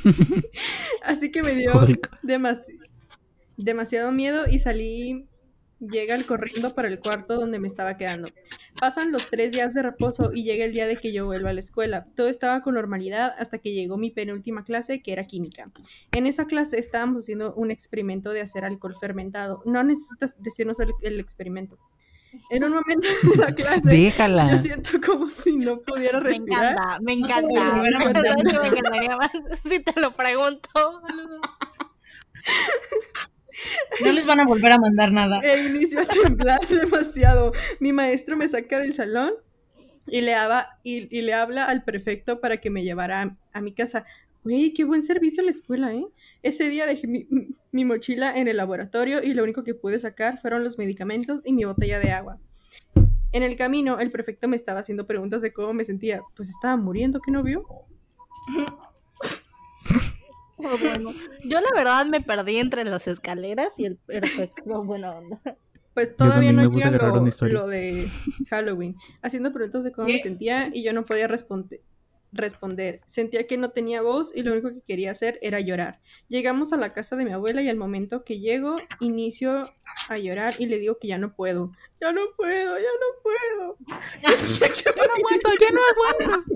[LAUGHS] Así que me dio demasi- demasiado miedo y salí, llegan corriendo para el cuarto donde me estaba quedando. Pasan los tres días de reposo y llega el día de que yo vuelva a la escuela. Todo estaba con normalidad hasta que llegó mi penúltima clase, que era química. En esa clase estábamos haciendo un experimento de hacer alcohol fermentado. No necesitas decirnos el, el experimento. En un momento de la [LAUGHS] clase, yo Déjala. siento como si no pudiera Me respirar. encanta, me No te encanta. voy a volver a [LAUGHS] La verdad contar. que me encantaría más [LAUGHS] si te lo pregunto. No les van a volver a mandar nada. E inicio a temblar demasiado. Mi maestro me saca del salón y le, habla, y, y le habla al prefecto para que me llevara a, a mi casa. Güey, qué buen servicio la escuela, ¿eh? Ese día dejé mi, mi mochila en el laboratorio y lo único que pude sacar fueron los medicamentos y mi botella de agua. En el camino, el prefecto me estaba haciendo preguntas de cómo me sentía. Pues estaba muriendo, ¿qué no vio? [LAUGHS] Oh, bueno. Yo la verdad me perdí entre las escaleras y el perfecto [LAUGHS] buena onda. Pues todavía no llega lo, de Halloween. Haciendo preguntas de cómo me sentía y yo no podía responde- responder. Sentía que no tenía voz y lo único que quería hacer era llorar. Llegamos a la casa de mi abuela y al momento que llego, inicio a llorar y le digo que ya no puedo. Ya no puedo, ya no puedo. ya [LAUGHS] no aguanto, ya no aguanto.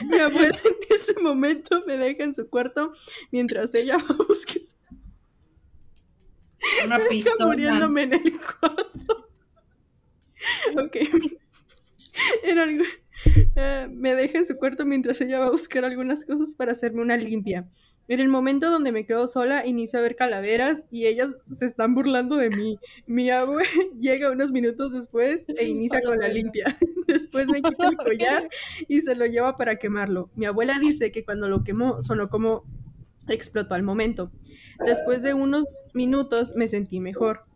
[LAUGHS] Mi abuela en ese momento me deja en su cuarto mientras ella va a buscar Una Está pistola. muriéndome en el cuarto. ok. [LAUGHS] En algo- eh, [LAUGHS] me deja en su cuarto mientras ella va a buscar algunas cosas para hacerme una limpia. En el momento donde me quedo sola, inicio a ver calaveras y ellas se están burlando de mí. Mi abue [LAUGHS] llega unos minutos después e inicia con la limpia. [LAUGHS] Después me quita el collar y se lo lleva para quemarlo. Mi abuela dice que cuando lo quemó sonó como explotó al momento. Después de unos minutos me sentí mejor.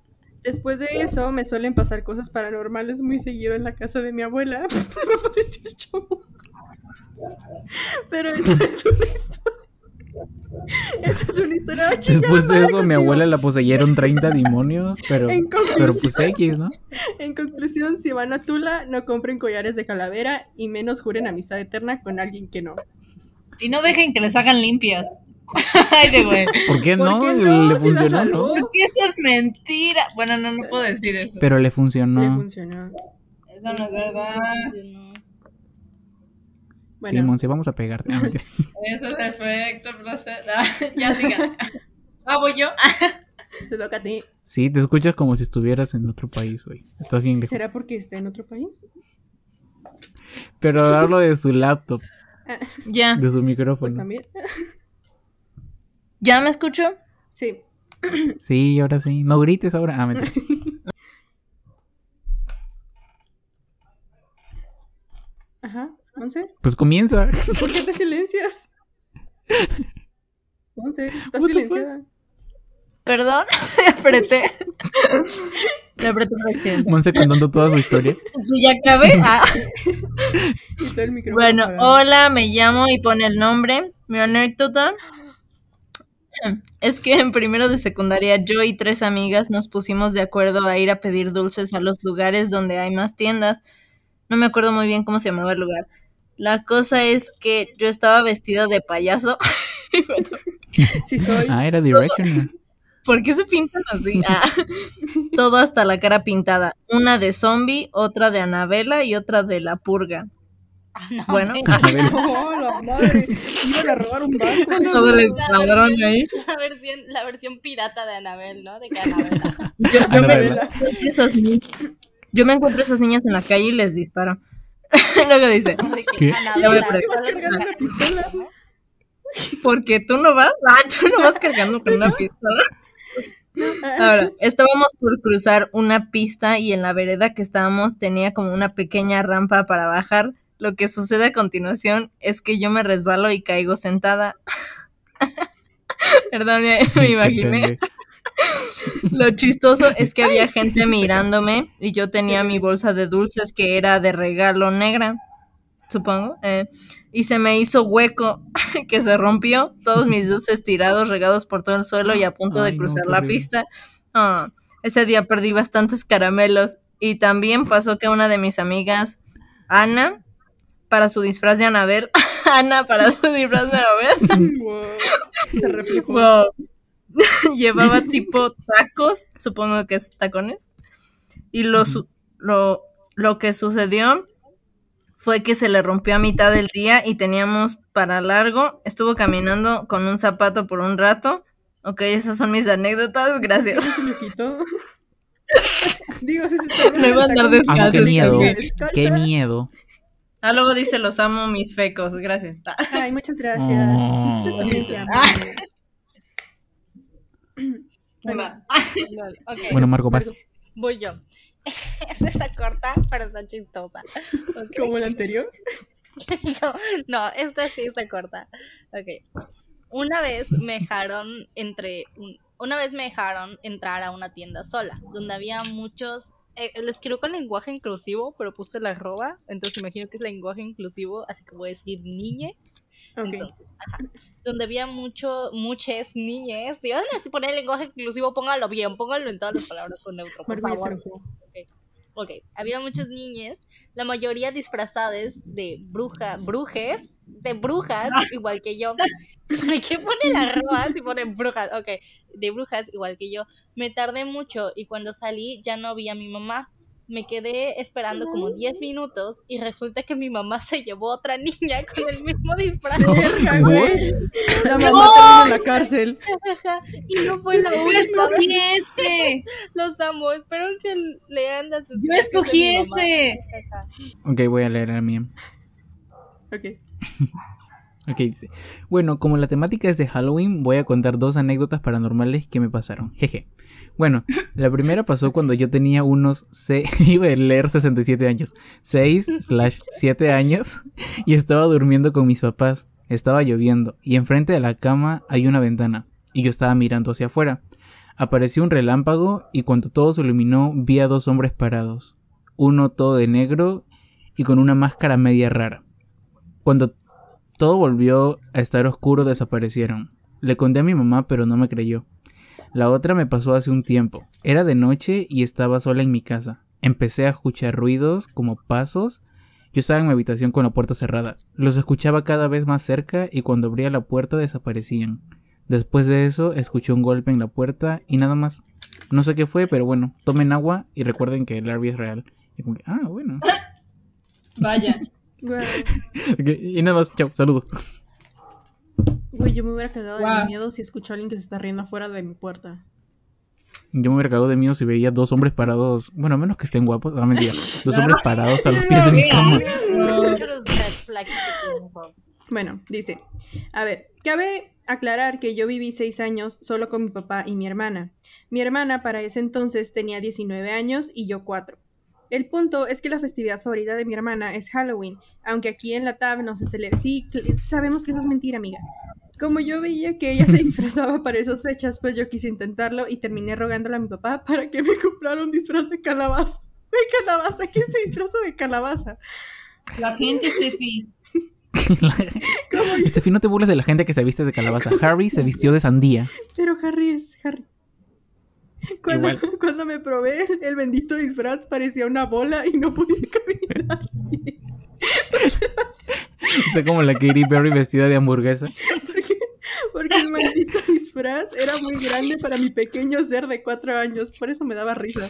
Después de eso me suelen pasar cosas paranormales muy seguido en la casa de mi abuela. Se [LAUGHS] me apareció el chavo. Pero esa es una historia. Esa es una historia. ¡Ah, chingada Después de eso, mi contigo! abuela la poseyeron 30 demonios, pero, pero pues X, ¿no? En conclusión, si van a Tula, no compren collares de calavera y menos juren amistad eterna con alguien que no. Y no dejen que les hagan limpias. [LAUGHS] Ay, güey. ¿Por qué ¿Por no? qué no? Le funcionó. ¿no? Porque eso es mentira. Bueno, no, no puedo decir eso. Pero le Le funcionó. funcionó. Eso no es verdad. Sí, Bueno, Monse, vamos a pegarte. Ah. [LAUGHS] Eso es perfecto. Ah, ya siga. [LAUGHS] Ah, voy yo. te toca a ti. Sí, te escuchas como si estuvieras en otro país, güey. Estás bien lejos. ¿Será porque está en otro país? Pero hablo de su laptop, Ya. de su Pues micrófono. también. ¿Ya me escucho? Sí. Sí, ahora sí. No grites ahora. Ah, mentira. Ajá. ¿Once? Pues comienza. ¿Por qué te silencias? Once, estás silenciada. Perdón, le [LAUGHS] apreté. Le apreté por accidente. Monse contando toda su historia. Si ya acabé. [LAUGHS] Ah. Quitó el micrófono Bueno, hola, me llamo y pone el nombre. Mi anécdota es que en primero de secundaria yo y tres amigas nos pusimos de acuerdo a ir a pedir dulces a los lugares donde hay más tiendas. No me acuerdo muy bien cómo se llamaba el lugar. La cosa es que yo estaba vestida de payaso. [LAUGHS] Y bueno, Sí soy. Ah, era Directioner. ¿Por qué se pintan así? Ah, todo hasta la cara pintada. Una de zombie, otra de Anabela y otra de la purga. Bueno, [LAUGHS] No, la madre. Iban a robar un [LAUGHS] banco. todo el escuadrón ahí. [LAUGHS] La versión, la versión pirata de Anabel, ¿no? De que Anabel. Yo, yo me encuentro esas ni- yo me encuentro esas niñas en la calle y les disparo. Luego dice, ¿Qué? Ya voy a ¿Por pistola? porque tú no vas, ah, tú no vas cargando con una pistola. Ahora, estábamos por cruzar una pista y en la vereda que estábamos tenía como una pequeña rampa para bajar. Lo que sucede a continuación es que yo me resbalo y caigo sentada. [LAUGHS] Perdón, me, me imaginé. [LAUGHS] Lo chistoso es que había gente mirándome y yo tenía mi bolsa de dulces que era de regalo negra, supongo, eh, y se me hizo hueco [LAUGHS] que se rompió, todos mis dulces tirados, regados por todo el suelo y a punto de Ay, cruzar la horrible. pista. Ah, ese día perdí bastantes caramelos y también pasó que una de mis amigas, Ana, para su disfraz de Anabel, [LAUGHS] Ana para su disfraz de Navidad. [LAUGHS] Wow. Se. Wow. [LAUGHS] Llevaba tipo tacos, supongo que es tacones. Y lo, su- lo, lo que sucedió fue que se le rompió a mitad del día y teníamos para largo. Estuvo caminando con un zapato por un rato. Ok, esas son mis anécdotas, gracias. Digo, si se iba a andar Ah, qué descalzo. miedo. Qué miedo. Ah, luego dice los amo mis fecos, gracias. [LAUGHS] Ay, muchas gracias. Oh. Nosotros también te [LAUGHS] [LAUGHS] Bueno, Marco, vas. voy yo. Esta está corta, pero está chistosa. Ok. Como el anterior. no, esta sí está corta. Ok. Una vez me dejaron entre un- una vez me dejaron entrar a una tienda sola, donde había muchos eh, lo escribo con lenguaje inclusivo, pero puse la arroba, entonces imagino que es lenguaje inclusivo, así que voy a decir niñes. Ok. Entonces, ajá, donde había mucho, muchas niñes. Si van a poner el lenguaje inclusivo, póngalo bien, póngalo en todas las palabras con neutro, por [LAUGHS] favor. enojó. Ok, había muchas niñas, la mayoría disfrazadas de bruja, brujes, de brujas, igual que yo. ¿Para qué ponen arroba si ponen brujas? Ok, de brujas, igual que yo. Me tardé mucho y cuando salí ya no vi a mi mamá. Me quedé esperando como 10 minutos y resulta que mi mamá se llevó a otra niña con el mismo [LAUGHS] disfraz. La mamá también en la cárcel. y no fue la Yo única. escogí ese. Los amo, espero que lean las Yo escogí ese. Ok, voy a leer la mía. Ok. Ok, dice. Bueno, como la temática es de Halloween, voy a contar dos anécdotas paranormales que me pasaron. Jeje. Bueno, la primera pasó cuando yo tenía unos se [LAUGHS] iba a leer 67 años. 6 slash 7 años. Y estaba durmiendo con mis papás. Estaba lloviendo. Y enfrente de la cama hay una ventana. Y yo estaba mirando hacia afuera. Apareció un relámpago y cuando todo se iluminó vi a dos hombres parados. Uno todo de negro y con una máscara media rara. Cuando todo volvió a estar oscuro, desaparecieron. Le conté a mi mamá, pero no me creyó. La otra me pasó hace un tiempo. Era de noche y estaba sola en mi casa. Empecé a escuchar ruidos como pasos. Yo estaba en mi habitación con la puerta cerrada. Los escuchaba cada vez más cerca y cuando abría la puerta desaparecían. Después de eso escuché un golpe en la puerta y nada más. No sé qué fue, pero bueno, tomen agua y recuerden que el Larry es real. Y como que, ah, bueno. Vaya. [LAUGHS] [LAUGHS] Y nada más, chao, saludos. güey, yo me hubiera cagado de Guau. miedo si escucho a alguien que se está riendo afuera de mi puerta. Yo me hubiera cagado de miedo si veía dos hombres parados. Bueno, a menos que estén guapos, no mentira. [LAUGHS] Dos hombres parados a los pies de mi cama. Bueno, dice, a ver, cabe aclarar que yo viví seis años solo con mi papá y mi hermana. Mi hermana para ese entonces tenía 19 años y yo 4. El punto es que la festividad favorita de mi hermana es Halloween, aunque aquí en la TAB no se celebra. Sí, sabemos que eso es mentira, amiga. Como yo veía que ella se [LAUGHS] disfrazaba para esas fechas, pues yo quise intentarlo y terminé rogándole a mi papá para que me comprara un disfraz de calabaza. De calabaza, ¿quién se disfrazó de calabaza? La gente, Steffi. [LAUGHS] Estefi, no te burles de la gente que se viste de calabaza. Harry se vistió de sandía. Pero Harry es Harry. [LAUGHS] Cuando, Igual. [LAUGHS] cuando me probé el bendito disfraz parecía una bola y no podía [LAUGHS] caminar. Está como la Katy Perry vestida de hamburguesa. Porque, porque el maldito disfraz era muy grande para mi pequeño ser de cuatro años. Por eso me daba risa.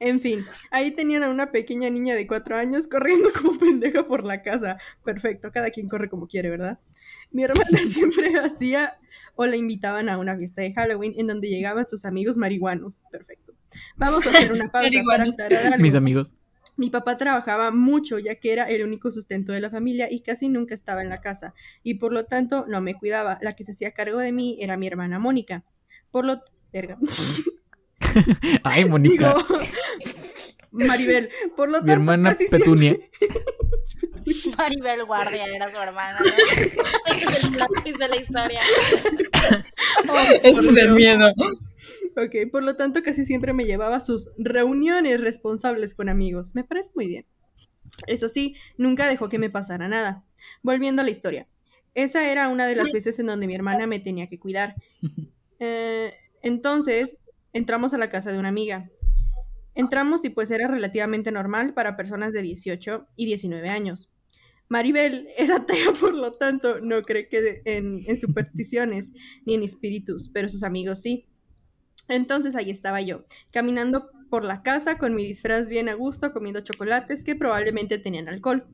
En fin, ahí tenían a una pequeña niña de cuatro años corriendo como pendeja por la casa. Perfecto, cada quien corre como quiere, ¿verdad? Mi hermana siempre hacía o la invitaban a una fiesta de Halloween en donde llegaban sus amigos marihuanos. Perfecto. Vamos a hacer una [LAUGHS] pausa para aclarar algo. Mis amigos. Mi papá trabajaba mucho ya que era el único sustento de la familia y casi nunca estaba en la casa y por lo tanto no me cuidaba. La que se hacía cargo de mí era mi hermana Mónica. Por lo verga. [LAUGHS] Ay, Mónica. Digo [LAUGHS] Maribel. Por lo Mi tanto hermana casi siempre- Petunia. [LAUGHS] Maribel Guardia era su hermana. ¿no? Este es el twist de la historia. Eso es el miedo. Ok, por lo tanto casi siempre me llevaba a sus reuniones responsables con amigos. Me parece muy bien. Eso sí, nunca dejó que me pasara nada. Volviendo a la historia. Esa era una de las veces en donde mi hermana me tenía que cuidar. Eh, entonces, entramos a la casa de una amiga. Entramos y pues era relativamente normal para personas de 18 y 19 años. Maribel es atea, [LAUGHS] por lo tanto, no cree que en, en supersticiones ni en espíritus, pero sus amigos sí. Entonces ahí estaba yo, caminando por la casa con mi disfraz bien a gusto, comiendo chocolates que probablemente tenían alcohol.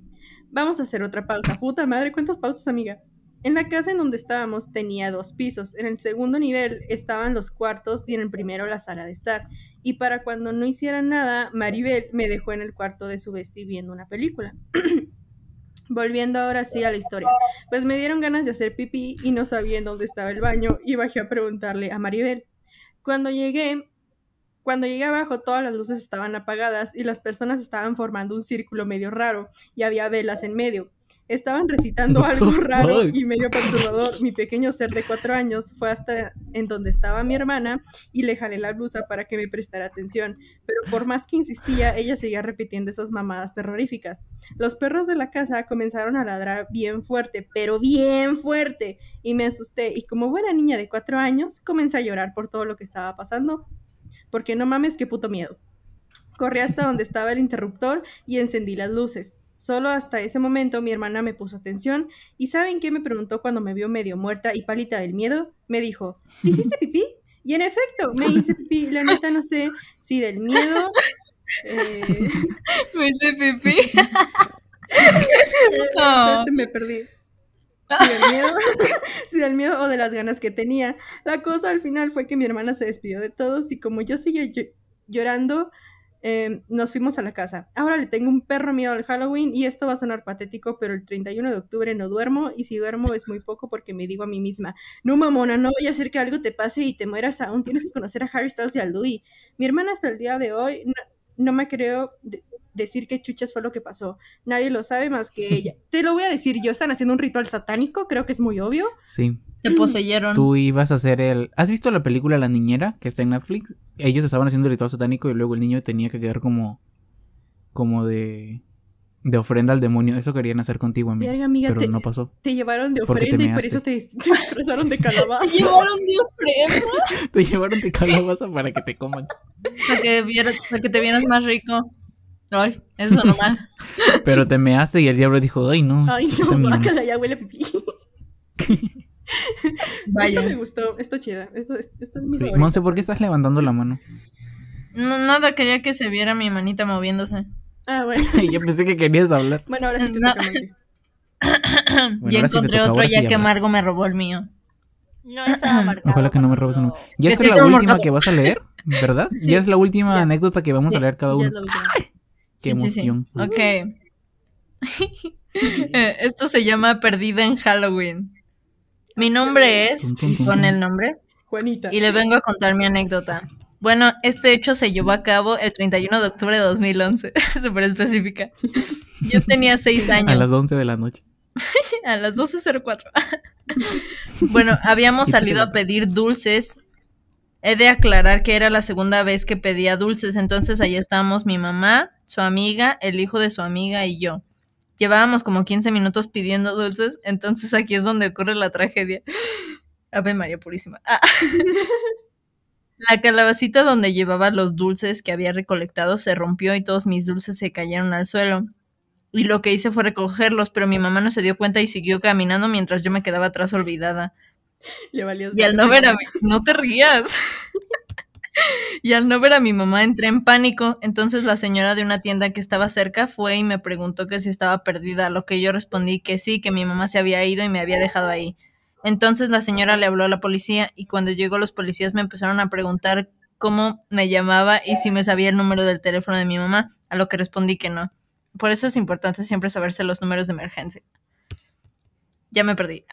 Vamos a hacer otra pausa. Puta madre, ¿cuántas pausas, amiga? En la casa en donde estábamos tenía dos pisos. En el segundo nivel estaban los cuartos y en el primero la sala de estar. Y para cuando no hiciera nada, Maribel me dejó en el cuarto de su vesti viendo una película. [CLEARS THROAT] Volviendo ahora sí a la historia. Pues me dieron ganas de hacer pipí y no sabía en dónde estaba el baño y bajé a preguntarle a Maribel. Cuando llegué, cuando llegué abajo todas las luces estaban apagadas y las personas estaban formando un círculo medio raro y había velas en medio. Estaban recitando algo raro y medio perturbador. Mi pequeño ser de cuatro años fue hasta en donde estaba mi hermana y le jalé la blusa para que me prestara atención. Pero por más que insistía, ella seguía repitiendo esas mamadas terroríficas. Los perros de la casa comenzaron a ladrar bien fuerte, pero bien fuerte, y me asusté. Y como buena niña de cuatro años, comencé a llorar por todo lo que estaba pasando. Porque no mames, qué puto miedo. Corrí hasta donde estaba el interruptor y encendí las luces. Solo hasta ese momento mi hermana me puso atención y ¿saben qué me preguntó cuando me vio medio muerta y pálida del miedo? Me dijo, ¿hiciste pipí? Y en efecto, me hice pipí. La neta no sé si del miedo... eh, [LAUGHS] Me hice pipí. [LAUGHS] Oh. Espérate, me perdí. Si del, miedo, [LAUGHS] si del miedo o de las ganas que tenía. La cosa al final fue que mi hermana se despidió de todos y como yo seguía ll- llorando, eh, nos fuimos a la casa. Ahora le tengo un perro miedo al Halloween y esto va a sonar patético, pero el 31 de octubre no duermo y si duermo es muy poco porque me digo a mí misma, no mamona, no voy a hacer que algo te pase y te mueras aún, tienes que conocer a Harry Styles y a Louis. Mi hermana hasta el día de hoy no, no me creo decir qué chuchas fue lo que pasó. Nadie lo sabe más que [LAUGHS] ella. Te lo voy a decir yo, están haciendo un ritual satánico, creo que es muy obvio. Sí. Te poseyeron. Tú ibas a hacer el. ¿Has visto la película La Niñera que está en Netflix? Ellos estaban haciendo el ritual satánico y luego el niño tenía que quedar como. como de. de ofrenda al demonio. Eso querían hacer contigo, amigo. Verga, amiga, Pero te, no pasó. te llevaron de te ofrenda y por eso te, [LAUGHS] te disfrazaron de [LAUGHS] calabaza. Llevaron de ofrenda. Te llevaron de calabaza para que te coman. Para que, vieras, para que te vieras más rico. Ay, eso es normal. [LAUGHS] Pero te measte y el diablo dijo, ay no. Ay, no, bácala, ya huele pipí. Vaya. Esto me gustó, esto chida. Esto, esto es mi Sí. Monse, ¿por qué estás levantando la mano? No, nada, quería que se viera mi manita moviéndose. Ah, bueno. [LAUGHS] Yo pensé que querías hablar. Bueno, ahora sí te No. toca, Monse. [COUGHS] Bueno, ya ahora sí te encontré otro ya que. Margo me robó el mío. No estaba [COUGHS] marcado. Ojalá que no me robes uno. Ya es la última marcado. que vas a leer, ¿verdad? [LAUGHS] Ya es la última ya. anécdota que vamos a leer cada Ya uno. es la última. Qué sí, sí, sí. emoción. Ok. [LAUGHS] Eh, Esto se llama Perdida en Halloween. Mi nombre es, y pone el nombre, Juanita. y le vengo a contar mi anécdota. Bueno, este hecho se llevó a cabo el 31 de octubre de 2011, [LAUGHS] súper específica. Yo tenía seis años. A las 11 de la noche. [LAUGHS] A las 12.04. bueno, habíamos salido a pedir dulces. He de aclarar que era la segunda vez que pedía dulces, entonces ahí estábamos mi mamá, su amiga, el hijo de su amiga y yo. Llevábamos como 15 minutos pidiendo dulces, entonces aquí es donde ocurre la tragedia. [GASPS] Ave María Purísima. Ah. [LAUGHS] La calabacita donde llevaba los dulces que había recolectado se rompió y todos mis dulces se cayeron al suelo. Y lo que hice fue recogerlos, pero mi mamá no se dio cuenta y siguió caminando mientras yo me quedaba atrás olvidada. Le valió Y al no ver a mi... No te rías. [LAUGHS] [LAUGHS] y al no ver a mi mamá entré en pánico. Entonces la señora de una tienda que estaba cerca fue y me preguntó que si estaba perdida, a lo que yo respondí que sí, que mi mamá se había ido y me había dejado ahí. Entonces la señora le habló a la policía y cuando llegó los policías me empezaron a preguntar cómo me llamaba y si me sabía el número del teléfono de mi mamá, a lo que respondí que no. Por eso es importante siempre saberse los números de emergencia. Ya me perdí.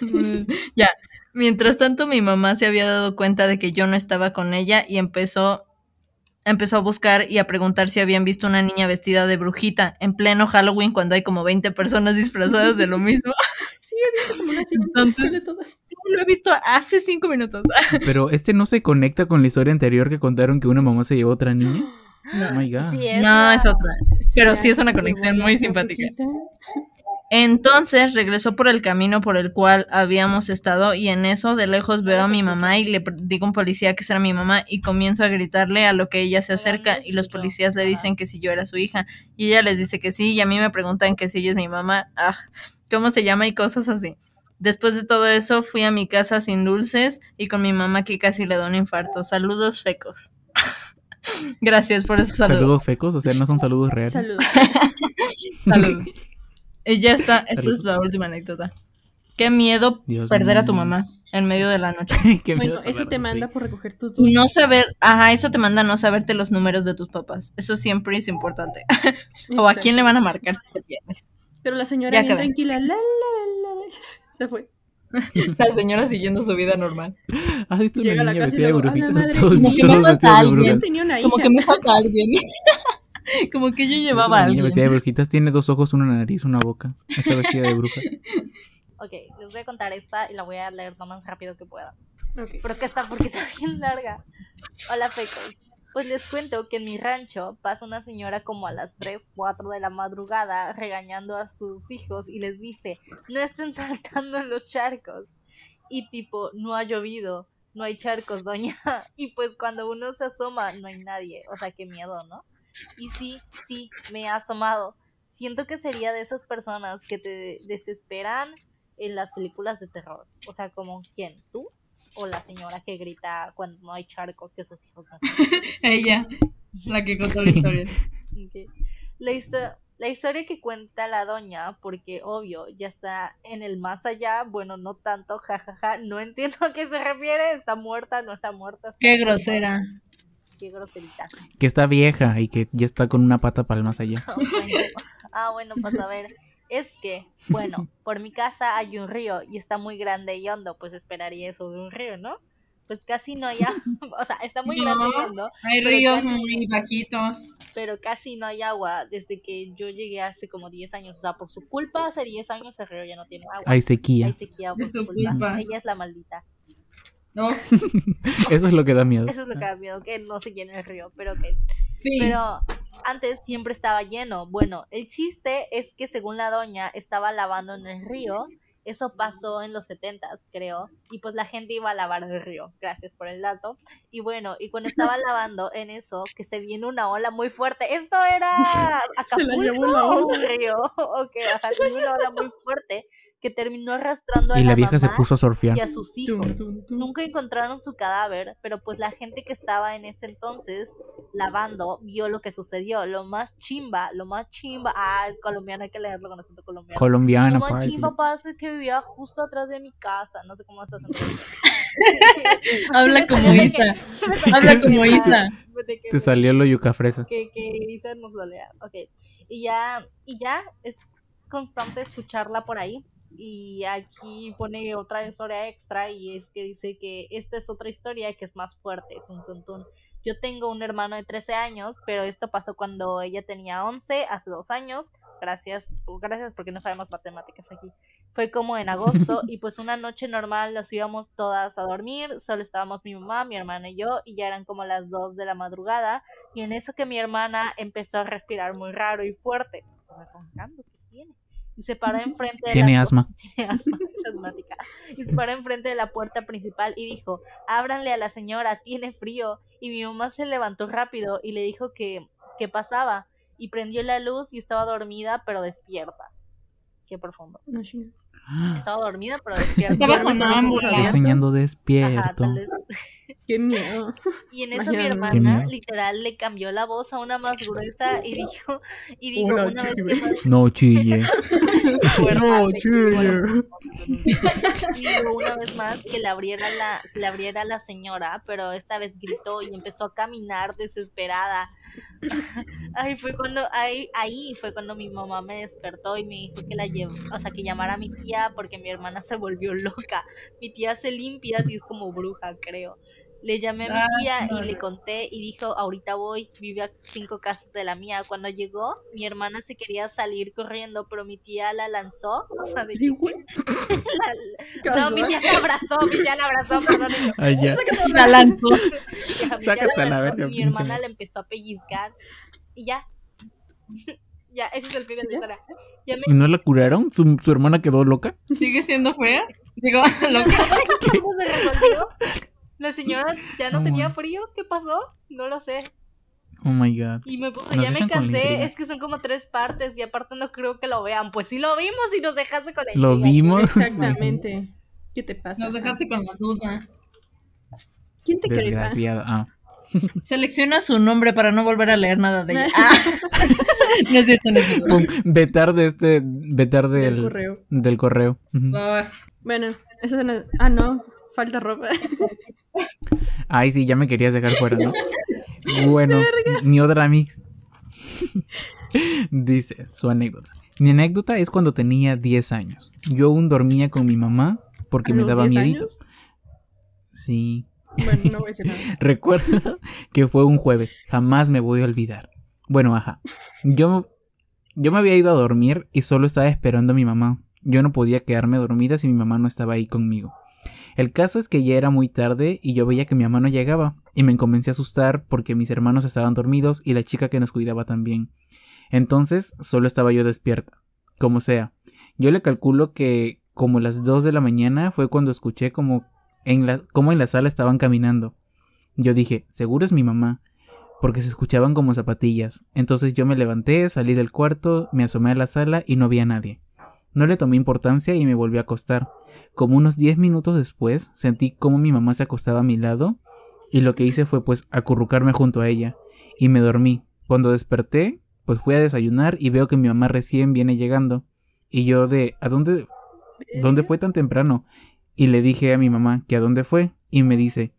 [LAUGHS] ya. Mientras tanto, mi mamá se había dado cuenta de que yo no estaba con ella y empezó, empezó a buscar y a preguntar si habían visto una niña vestida de brujita en pleno Halloween cuando hay como 20 personas disfrazadas de lo mismo. [LAUGHS] Sí, he visto como una Entonces- de todas. Sí, lo he visto hace cinco minutos. [LAUGHS] Pero este no se conecta con la historia anterior que contaron que una mamá se llevó a otra niña. [GASPS] No. Oh my god. Sí, es No, es otra. Pero sí es una conexión muy simpática. brujita. Entonces regresó por el camino por el cual habíamos estado y en eso de lejos veo a mi mamá y le digo a un policía que será mi mamá y comienzo a gritarle a lo que ella se acerca y los policías le dicen que si yo era su hija y ella les dice que sí y a mí me preguntan que si ella es mi mamá, ah, cómo se llama y cosas así. Después de todo eso fui a mi casa sin dulces y con mi mamá que casi le da un infarto. Saludos fecos. [LAUGHS] Gracias por esos saludos. Saludos fecos, o sea, no son saludos reales. Saludos. [LAUGHS] Saludos. Y ya está, [LAUGHS] esa es la última anécdota. Qué miedo Dios perder a tu mío. mamá en medio de la noche. [LAUGHS] Qué miedo Bueno, eso te manda sí. por recoger tus dulces. No saber, ajá, eso te manda no saberte los números de tus papás. Eso siempre es importante. [LAUGHS] o a quién le van a marcar si te pierdes. Pero la señora Ya bien tranquila. La, la, la, la. Se fue. La señora siguiendo su vida normal. ¿Has visto una Llega a la niña casa y luego, "A la madre Todos, mía". Que me falta alguien. Como que me falta alguien. [LAUGHS] Como que yo Es llevaba una a niña vestida de brujitas, tiene dos ojos, una nariz, una boca. Está vestida de bruja. [LAUGHS] Ok, les voy a contar esta y la voy a leer lo más rápido que pueda. Ok. Pero que está porque está [LAUGHS] bien larga. Hola, fecos. Pues les cuento que en mi rancho pasa una señora como a las 3, 4 de la madrugada regañando a sus hijos y les dice, no estén saltando en los charcos. Y tipo, no ha llovido, no hay charcos, doña. Y pues cuando uno se asoma, no hay nadie. O sea, qué miedo, ¿no? Y sí, sí, me ha asomado. Siento que sería de esas personas que te desesperan en las películas de terror. O sea, como quién, tú o la señora que grita cuando no hay charcos que sus hijos no. [LAUGHS] Ella, la que contó la historia. [LAUGHS] Ok. La, histo- la historia que cuenta la doña, porque obvio, ya está en el más allá, bueno, no tanto, jajaja, no entiendo a qué se refiere, está muerta, no está muerta. está Qué grosera. Qué groserita. Que está vieja y que ya está con una pata para el más allá. Ah, [LAUGHS] bueno. Ah, bueno, pues a ver. Es que, bueno, [LAUGHS] por mi casa hay un río y está muy grande y hondo, pues esperaría eso de un río, ¿no? Pues casi no hay agua, [LAUGHS] o sea, está muy grande y No. hondo, Hay ríos casi- muy bajitos. pero casi no hay agua desde que yo llegué hace como 10 años, o sea, por su culpa hace 10 años el río ya no tiene agua. Hay sequía. Hay sequía por De su culpa. culpa. Ella es la maldita. No, [LAUGHS] Eso es lo que da miedo. Eso es lo que da miedo, que no se llene el río, pero que fin. Pero antes siempre estaba lleno. Bueno, el chiste es que según la doña estaba lavando en el río. Eso pasó en los setentas, creo. Y pues la gente iba a lavar el río. Gracias por el dato. Y bueno, y cuando estaba [LAUGHS] lavando en eso, que se viene una ola muy fuerte. Esto era [LAUGHS] Se la llevó Acapulco la o ola. un río. Ok, o sea, se vino una ola muy fuerte que terminó arrastrando a Y la, la vieja se mamá puso a surfear. y a sus hijos. Tum, tum, tum. Nunca encontraron su cadáver, pero pues la gente que estaba en ese entonces lavando vio lo que sucedió. Lo más chimba, lo más chimba. Ah, es colombiano, hay que leerlo con acento colombiano. Colombiana, lo más chimba pasa es que vivía justo atrás de mi casa. No sé cómo acento. [LAUGHS] Habla como Isa. Habla como Isa. Te salió lo yuca fresa. que, que Isa nos lo lea. Ok. Y ya, y ya es constante escucharla por ahí. Y aquí pone otra historia extra y es que dice que esta es otra historia que es más fuerte. Tun, tun, tun. Yo tengo un hermano de 13 años, pero esto pasó cuando ella tenía 11, hace dos años. Gracias, gracias porque no sabemos matemáticas aquí. Fue como en agosto [LAUGHS] y pues una noche normal nos íbamos todas a dormir, solo estábamos mi mamá, mi hermana y yo y ya eran como las 2 de la madrugada y en eso que mi hermana empezó a respirar muy raro y fuerte. Estaba roncando, ¿qué tiene? Y se paró enfrente de Tiene la asma. [LAUGHS] tiene asma, [LAUGHS] es asmática. Y se paró enfrente de la puerta principal y dijo, ábranle a la señora, tiene frío. Y mi mamá se levantó rápido y le dijo que, que pasaba. Y prendió la luz y estaba dormida pero despierta. Qué profundo. No. Estaba dormida pero [GASPS] despierta. Estaba soñando Ajá, despierto. tal vez. [LAUGHS] Qué miedo. [LAUGHS] Y en eso mi Imagínate. Hermana literal le cambió la voz a una más gruesa y dijo, y dijo Una una vez que más No chille. [LAUGHS] fuerte, chille. y dijo una vez más que le abriera la, que le abriera la señora, pero esta vez gritó y empezó a caminar desesperada. [LAUGHS] Ahí fue cuando, ahí, ahí fue cuando mi mamá me despertó y me dijo que la llevó, o sea que llamara a mi tía porque mi hermana se volvió loca. Mi tía se limpia así es como bruja, creo. Le llamé a mi Ah, tía y le conté y dijo, ahorita voy, vive a cinco casas de la mía. Cuando llegó, mi hermana se quería salir corriendo, pero mi tía la lanzó. O sea, de que- [LAUGHS] la- no, mi tía la abrazó, mi tía la abrazó, [LAUGHS] perdón. [LAUGHS] y yo, Ay, ya. La lanzó. ya, Sácate a la verga, Mi hermana le empezó a pellizcar y ya. Ya, ese es el fin de la historia. Me ¿Y no la curaron? ¿Su, su hermana quedó loca? ¿Sigue siendo fea? Digo, loca. ¿Cómo se resolvió? La señora ya no Oh, tenía frío. ¿Qué pasó? No lo sé. Oh my god. Y me puso, Nos ya me cansé. Es que son como tres partes y aparte no creo que lo vean. Pues sí lo vimos y nos dejaste con la Lo intriga. vimos. Exactamente. ¿Qué te pasa? Nos dejaste con la duda. ¿Quién te crees? ah? Ah. [LAUGHS] Selecciona su nombre para no volver a leer nada de ella. [LAUGHS] Ah. no es cierto, no es cierto. Pum, vetar de este. Vetar del, Del correo. Del correo. Ah, Bueno, eso es Ah, no. Falta ropa. [LAUGHS] Ay, sí, ya me querías dejar fuera, ¿no? [LAUGHS] Bueno, mi otra amiga [LAUGHS] dice su anécdota. Mi anécdota es cuando tenía 10 años. Yo aún dormía con mi mamá porque ¿A me daba 10 miedito. años? Sí. Bueno, no voy a decir nada. Recuerdo que fue un jueves. Jamás me voy a olvidar. Bueno, ajá. Yo, yo me había ido a dormir y solo estaba esperando a mi mamá. Yo no podía quedarme dormida si mi mamá no estaba ahí conmigo. El caso es que ya era muy tarde y yo veía que mi mamá no llegaba y me comencé a asustar porque mis hermanos estaban dormidos y la chica que nos cuidaba también. Entonces solo estaba yo despierta. Como sea. Yo le calculo que como las 2 de la mañana fue cuando escuché como en la, como en la sala estaban caminando. Yo dije, seguro es mi mamá, porque se escuchaban como zapatillas. Entonces yo me levanté, salí del cuarto, me asomé a la sala y no había nadie. No le tomé importancia y me volví a acostar. Como unos 10 minutos después, sentí como mi mamá se acostaba a mi lado y lo que hice fue pues acurrucarme junto a ella y me dormí. Cuando desperté, pues fui a desayunar y veo que mi mamá recién viene llegando y yo de ¿a dónde dónde fue tan temprano? Y le dije a mi mamá que a dónde fue y me dice,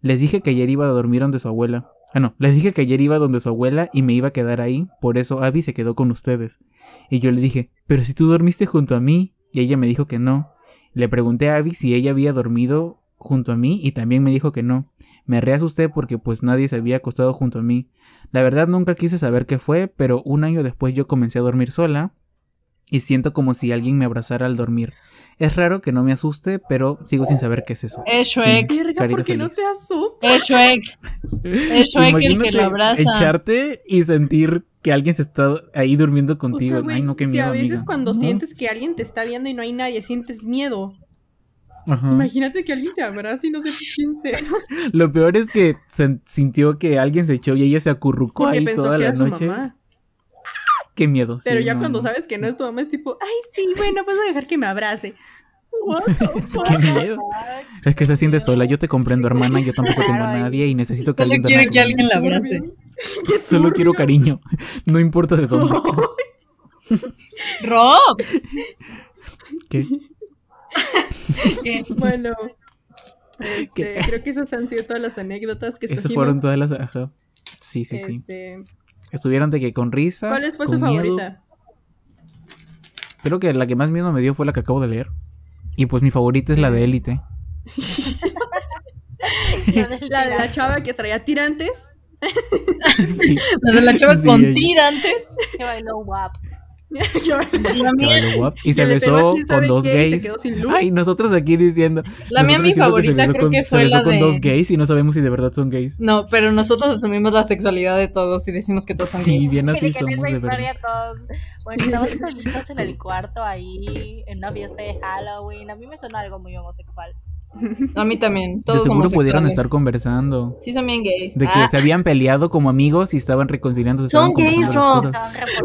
les dije que ayer iba a dormir donde su abuela. Ah, no, les dije que ayer iba donde su abuela y me iba a quedar ahí, por eso Abby se quedó con ustedes. Y yo le dije, pero si tú dormiste junto a mí, y ella me dijo que no. Le pregunté a Abby si ella había dormido junto a mí y también me dijo que no. Me reasusté porque pues nadie se había acostado junto a mí. La verdad nunca quise saber qué fue, pero un año después yo comencé a dormir sola y siento como si alguien me abrazara al dormir. Es raro que no me asuste, pero sigo sin saber qué es eso. Es Shrek. Verga, Carita ¿por qué no te asustas? Es Shrek. Es Shrek el que lo abraza. Echarte y sentir que alguien se está ahí durmiendo O contigo. sea, güey, Ay, no, qué si miedo. a veces amiga. cuando No. sientes que alguien te está viendo y no hay nadie, sientes miedo. Ajá. Imagínate que alguien te abraza y no sé quién sea. Lo peor es que se sintió que alguien se echó y ella se acurrucó Porque ahí pensó toda que la era su noche. mamá. Qué miedo. Pero sí, ya no, cuando no. sabes que no es tu mamá, es tipo, ay, sí, bueno, pues voy a dejar que me abrace. What? [LAUGHS] Qué miedo. Es que se siente sola. Yo te comprendo, hermana. Yo tampoco tengo a nadie y necesito que Solo alguien quiere que alguien la abrace. Solo quiero cariño. [LAUGHS] No importa de dónde. Rob. ¿Qué? ¿Qué? Bueno, este, ¿Qué? creo que esas han sido todas las anécdotas que Esas fueron todas las. Ajá. Sí, sí, sí. Estuvieron de que con risa. ¿Cuál fue con su miedo. favorita? Creo que la que más miedo me dio fue la que acabo de leer. Y pues mi favorita es la de Élite. [LAUGHS] La de la chava que traía tirantes. [LAUGHS] sí. La de la chava Sí, con ella. tirantes. Que bailó guap. [LAUGHS] Yo- que Y se que besó con dos se gays. Ay, nosotros aquí diciendo. La mía, mi que se favorita, besó creo con- que se fue besó la con de- dos gays y no sabemos si de verdad son gays. No, pero nosotros asumimos la sexualidad de todos y decimos que todos son Sí, gays. bien así Que somos esa de verdad. historia todos. Bueno, estamos solitos en el cuarto ahí, en una fiesta de Halloween. A mí me suena algo muy homosexual. A mí también. De Todos seguro pudieron estar conversando. Sí, son bien gays. De que Ah, se habían peleado como amigos y estaban reconciliándose. Son gays, Rob.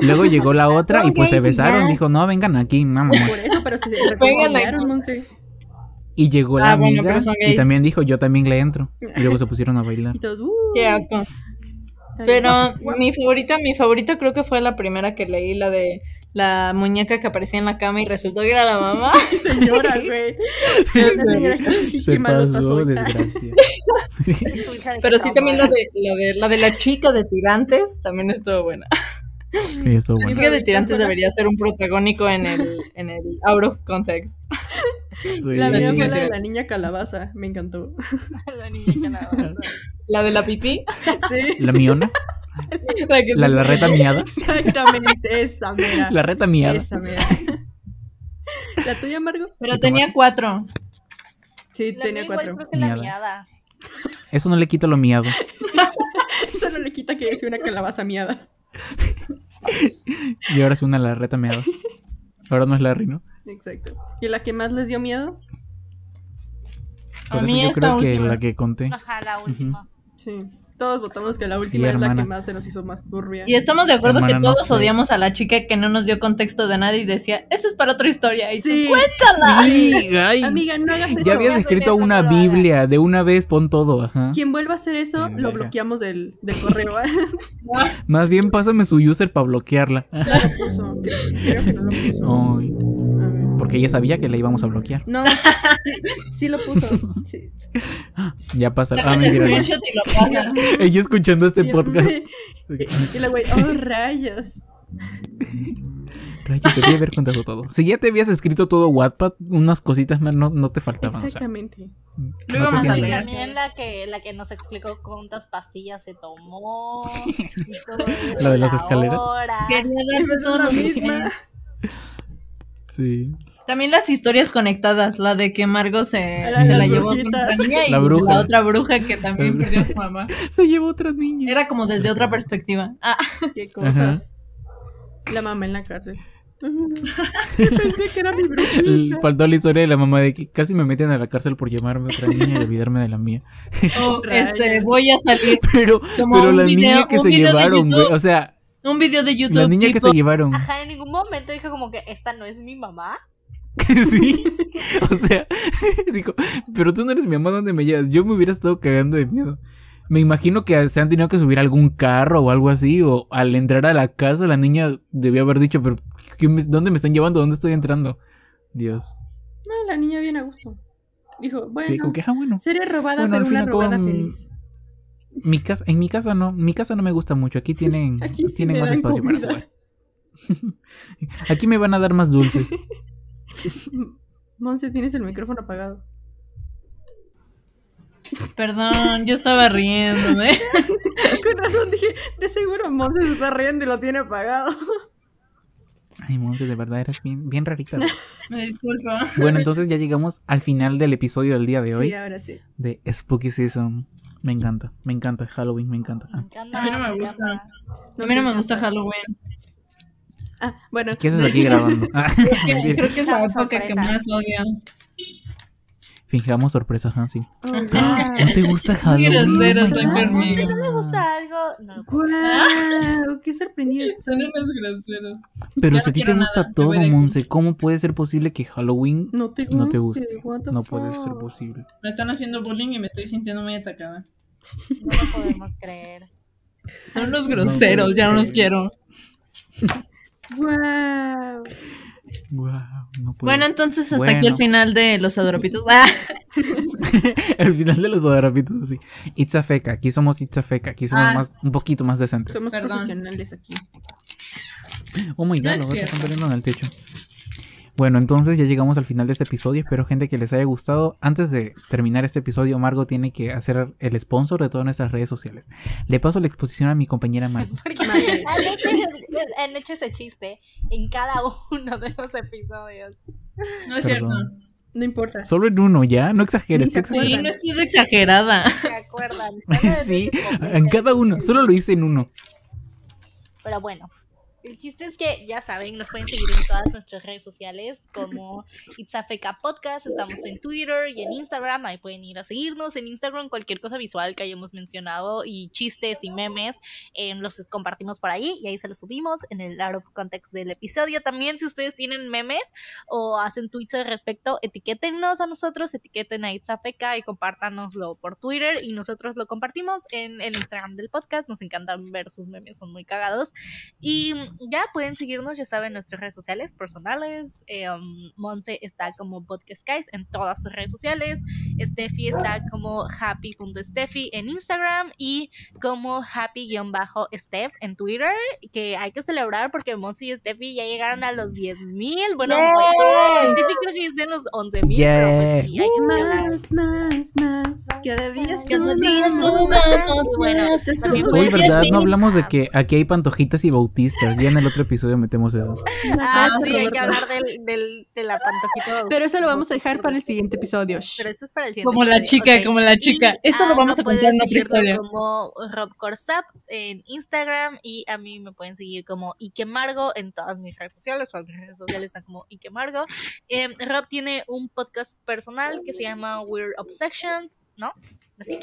Luego llegó la otra y pues se besaron. ya. Dijo, no, vengan aquí, mamá. Por eso, pero se [LAUGHS] reconciliaron, Monse. Y llegó la Ah, amiga y también dijo, yo también le entro. Y luego se pusieron a bailar. Y todos, uh. Qué asco. Pero mi favorita, mi favorita creo que fue la primera que leí, la de la muñeca que aparecía en la cama y resultó que era la mamá. [LAUGHS] Señora, güey. [LAUGHS] Señora, Se pasó, desgracia. [LAUGHS] Pero sí también la de, la de la de la chica de tirantes también estuvo buena. Sí, estuvo La bueno. chica de tirantes debería ser un protagónico en el, en el out of context. Sí. La mía fue la de la niña calabaza. Me encantó. [LAUGHS] La niña que [LAUGHS] la- de la pipí. Sí, [LAUGHS] La miona, La que la, la reta miada, exactamente. Esa, mera. la reta miada. Esa, mera. ¿La tuya, Margo? Pero tenía cuatro. Sí, La tenía igual cuatro. creo que la Miada. miada. Eso no le quita lo miado. Eso no le quita que sea una calabaza miada. Y ahora es una la reta meada. Ahora no es Larry, ¿no? Exacto. ¿Y la que más les dio miedo? A Por eso mí yo esta creo que última. la que conté. Ajá, la última. Sí. Todos votamos que la última es la que más se nos hizo más turbia. Y estamos de acuerdo Hermana, que no todos sé. odiamos a la chica que no nos dio contexto de nada y decía, eso es para otra historia. Y Sí. tú cuéntala. Sí, ay. Amiga, no hagas eso. Ya habías escrito eso, una. Biblia, de una vez pon todo, ajá. Quien vuelva a hacer eso, Bien, lo bloqueamos del, del correo. [LAUGHS] [LAUGHS] Más bien pásame su user para bloquearla. Ya lo puso. Creo que no lo puso. Ay, A. porque ella sabía que la íbamos a bloquear. No, sí, sí lo puso. [LAUGHS] Sí. Ya pasa. Ah, mira, screenshot y lo pasa. [LAUGHS] Ella escuchando este podcast. Y la güey, oh rayos. Rayos, debí haber contado todo. Si ya te habías escrito todo Wattpad, unas cositas más no, no te faltaban. o sea, Exactamente. no te. También la que, la que nos explicó cuántas pastillas se tomó. y todo [LAUGHS] ¿La de las la escaleras? Quería la los misma. detalles. Sí. También las historias conectadas, la de que Margo se, La se la llevó brujitas. otra niña y La bruja. la otra bruja que también perdió a su mamá. [LAUGHS] Se llevó otra niña. Era como desde otra perspectiva. Ah, Qué cosas. La mamá en la cárcel. [LAUGHS] Pensé que era mi brujita. Faltó la historia de la mamá de que casi me meten a la cárcel por llamarme otra niña y olvidarme de la mía. [LAUGHS] o, Rayos. este, voy a salir. Pero, Como pero un la video- niña que se llevaron, güey. O sea, Un video de YouTube. la niña que se llevaron. Ajá, en ningún momento dijo como que esta no es mi mamá. [LAUGHS] sí. O sea, [LAUGHS] digo, pero tú no eres mi mamá, ¿dónde me llevas? Yo me hubiera estado cagando de miedo. Me imagino que se han tenido que subir a algún carro o algo así, o al entrar a la casa la niña debió haber dicho, pero ¿qué me- ¿dónde me están llevando? ¿Dónde estoy entrando? Dios. No, la niña bien a gusto. Dijo, bueno, Sí, que, ah, bueno. sería robada, Bueno, pero una robada mm, feliz. Mi casa, en mi casa no, mi casa no me gusta mucho. Aquí [LAUGHS] tienen, Aquí sí tienen me más espacio para comida. jugar. Aquí me van a dar más dulces. [LAUGHS] Monse, tienes el micrófono apagado. Perdón, yo estaba riéndome. [LAUGHS] Con razón dije, de seguro Monse se está riendo y lo tiene apagado. Ay, Monse, de verdad eres bien, bien rarita. Me disculpo. Bueno, entonces ya llegamos al final del episodio del día de hoy Sí, ahora sí. de Spooky Season. Me encanta, me encanta Halloween, me encanta. Me Ah, encanta, A mí no me gusta. No A mí no me gusta Halloween. Ah, bueno. ¿Qué haces aquí grabando? [LAUGHS] Ah, creo que es la época que más odio. Fijamos sorpresas, Hansi. Oh, ¿No te gusta Halloween? grosero my soy God. conmigo. ¿No me gusta algo? ¡Qué sorprendido estoy! Son unos groseros. Pero Ya si a no ti te gusta nada, todo. Monse, ¿cómo puede ser posible que Halloween No te guste. no te guste? No puede ser posible. Me están haciendo bullying y me estoy sintiendo muy atacada. No lo podemos creer. Son unos groseros, ya no los quiero. [LAUGHS] ¡Guau! Wow, no puede Bueno, entonces hasta aquí el Bueno. final de los adorapitos. Ah, [LAUGHS] [LAUGHS] el final de los adorapitos así. It's a feca, aquí somos It's a feca, aquí somos Ah. más, un poquito más decentes. Somos Perdón. profesionales aquí. Oh my god, están cierto. peleando en el techo. Bueno, entonces ya llegamos al final de este episodio. Espero, gente, que les haya gustado. Antes de terminar este episodio, Margo tiene que hacer el sponsor de todas nuestras redes sociales. Le paso la exposición a mi compañera [LAUGHS] Margo. Porque han hecho, han hecho ese chiste en cada uno de los episodios. no es cierto. Perdón. No importa. Solo en uno, ¿ya? No exageres. Sí, no estés exagerada. ¿Se acuerdan? [LAUGHS] Sí, en cada uno. Solo lo hice en uno. Pero bueno, el chiste es que ya saben, nos pueden seguir en todas nuestras redes sociales como It's a Feca Podcast. Estamos en Twitter y en Instagram. Ahí pueden ir a seguirnos. En Instagram, cualquier cosa visual que hayamos mencionado y chistes y memes eh, los compartimos por ahí y ahí se los subimos en el out of context del episodio. También, si ustedes tienen memes o hacen tweets al respecto, etiquétennos a nosotros, etiqueten a It's a Feca y compártanoslo por Twitter y nosotros lo compartimos en el Instagram del podcast. Nos encantan ver sus memes, son muy cagados. Y ya pueden seguirnos, ya saben, en nuestras redes sociales personales. Eh, um, Monse está como Podcast Guys en todas sus redes sociales. Steffi está como happy.steffi en Instagram y como happy-steph en Twitter. Que hay que celebrar porque Monse y Steffi ya llegaron a los 10.000. Bueno, ¡Yay! Steffi creo que es de los 11.000. ¡Yay! Pero pues. Más, más, más. Cada día Cada somos día más. Bueno, más. pueden ¿verdad? No hablamos de que aquí hay pantojitas y bautistas. Ya en el otro episodio metemos eso. Ah, Gracias, sí, hay que hablar del, del, de la pantojita. Pero eso lo vamos a dejar para el siguiente episodio. Pero eso es para el siguiente Como la chica, como la chica. Eso lo ah, vamos no a contar en otra historia. Como Rob Corsap en Instagram y a mí me pueden seguir como Ikemargo en todas mis redes sociales. Todas mis redes sociales están como Ikemargo. Eh, Rob tiene un podcast personal que se llama Weird Obsessions, ¿no? Así.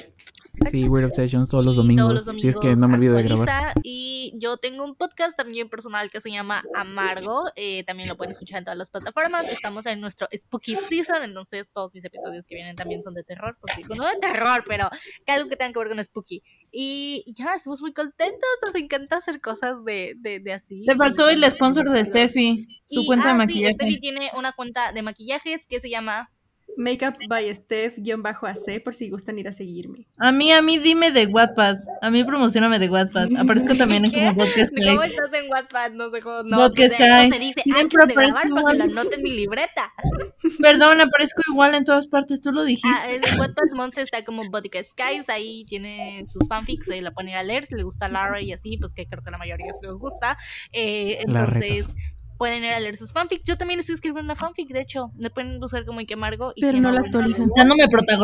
Sí, Weird Obsessions todos los Y domingos. si es que no me olvido de grabar. Y yo tengo un podcast también personal que se llama Amargo. eh, también lo pueden escuchar en todas las plataformas. Estamos en nuestro Spooky Season, entonces todos mis episodios que vienen también son de terror. Porque, no de terror, pero que algo que tenga que ver con Spooky. Y ya, estamos muy contentos. Nos encanta hacer cosas de, de, de así. Le faltó el sponsor de Steffi, su y- cuenta de ah, sí, maquillaje. Steffi tiene una cuenta de maquillajes que se llama Makeup by Steph-AC por si gustan ir a seguirme. A mí, a mí dime de Wattpad. A mí promocioname de Wattpad. Aparezco [LAUGHS] también en como podcast ¿Cómo estás en Wattpad? No sé cómo. No, Podcast pues, ¿cómo Guys. se dice Siempre antes de grabar para que igual. anote en mi libreta. [LAUGHS] Perdón, aparezco igual en todas partes. Tú lo Ah, dijiste. en Wattpad Monse está como Botica Skies, ahí tiene sus fanfics, ahí la pueden ir a leer, si le gusta Lara y así, pues que creo que la mayoría se les gusta. Eh, La entonces, pueden ir a leer sus fanfics. Yo también estoy escribiendo una fanfic, de hecho, me pueden buscar como Ike Amargo. Y Pero no la actualizan. Dándome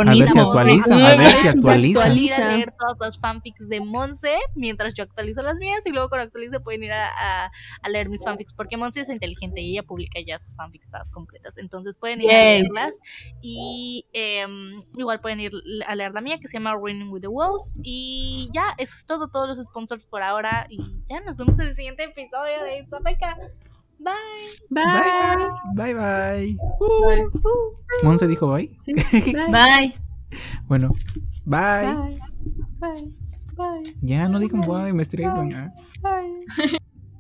A ver si actualizan, a ver si actualizan. ir a leer todas las fanfics de Monse mientras yo actualizo las mías y luego cuando actualice pueden ir a, a- a leer mis fanfics porque Monse es inteligente y ella publica ya sus fanfics completas entonces pueden ir a leerlas y em, igual pueden ir a leer la mía que se llama Running with the Wolves y ya eso es todo todos los sponsors por ahora y ya nos vemos en el siguiente episodio de It's a Beca. Bye Bye. Bye, bye. Uh. Monse dijo bye. Bye. [LAUGHS] Bye. Bueno, bye. Bye. Bye. Bye. Ya no digan bye, me estresan. ya. Bye.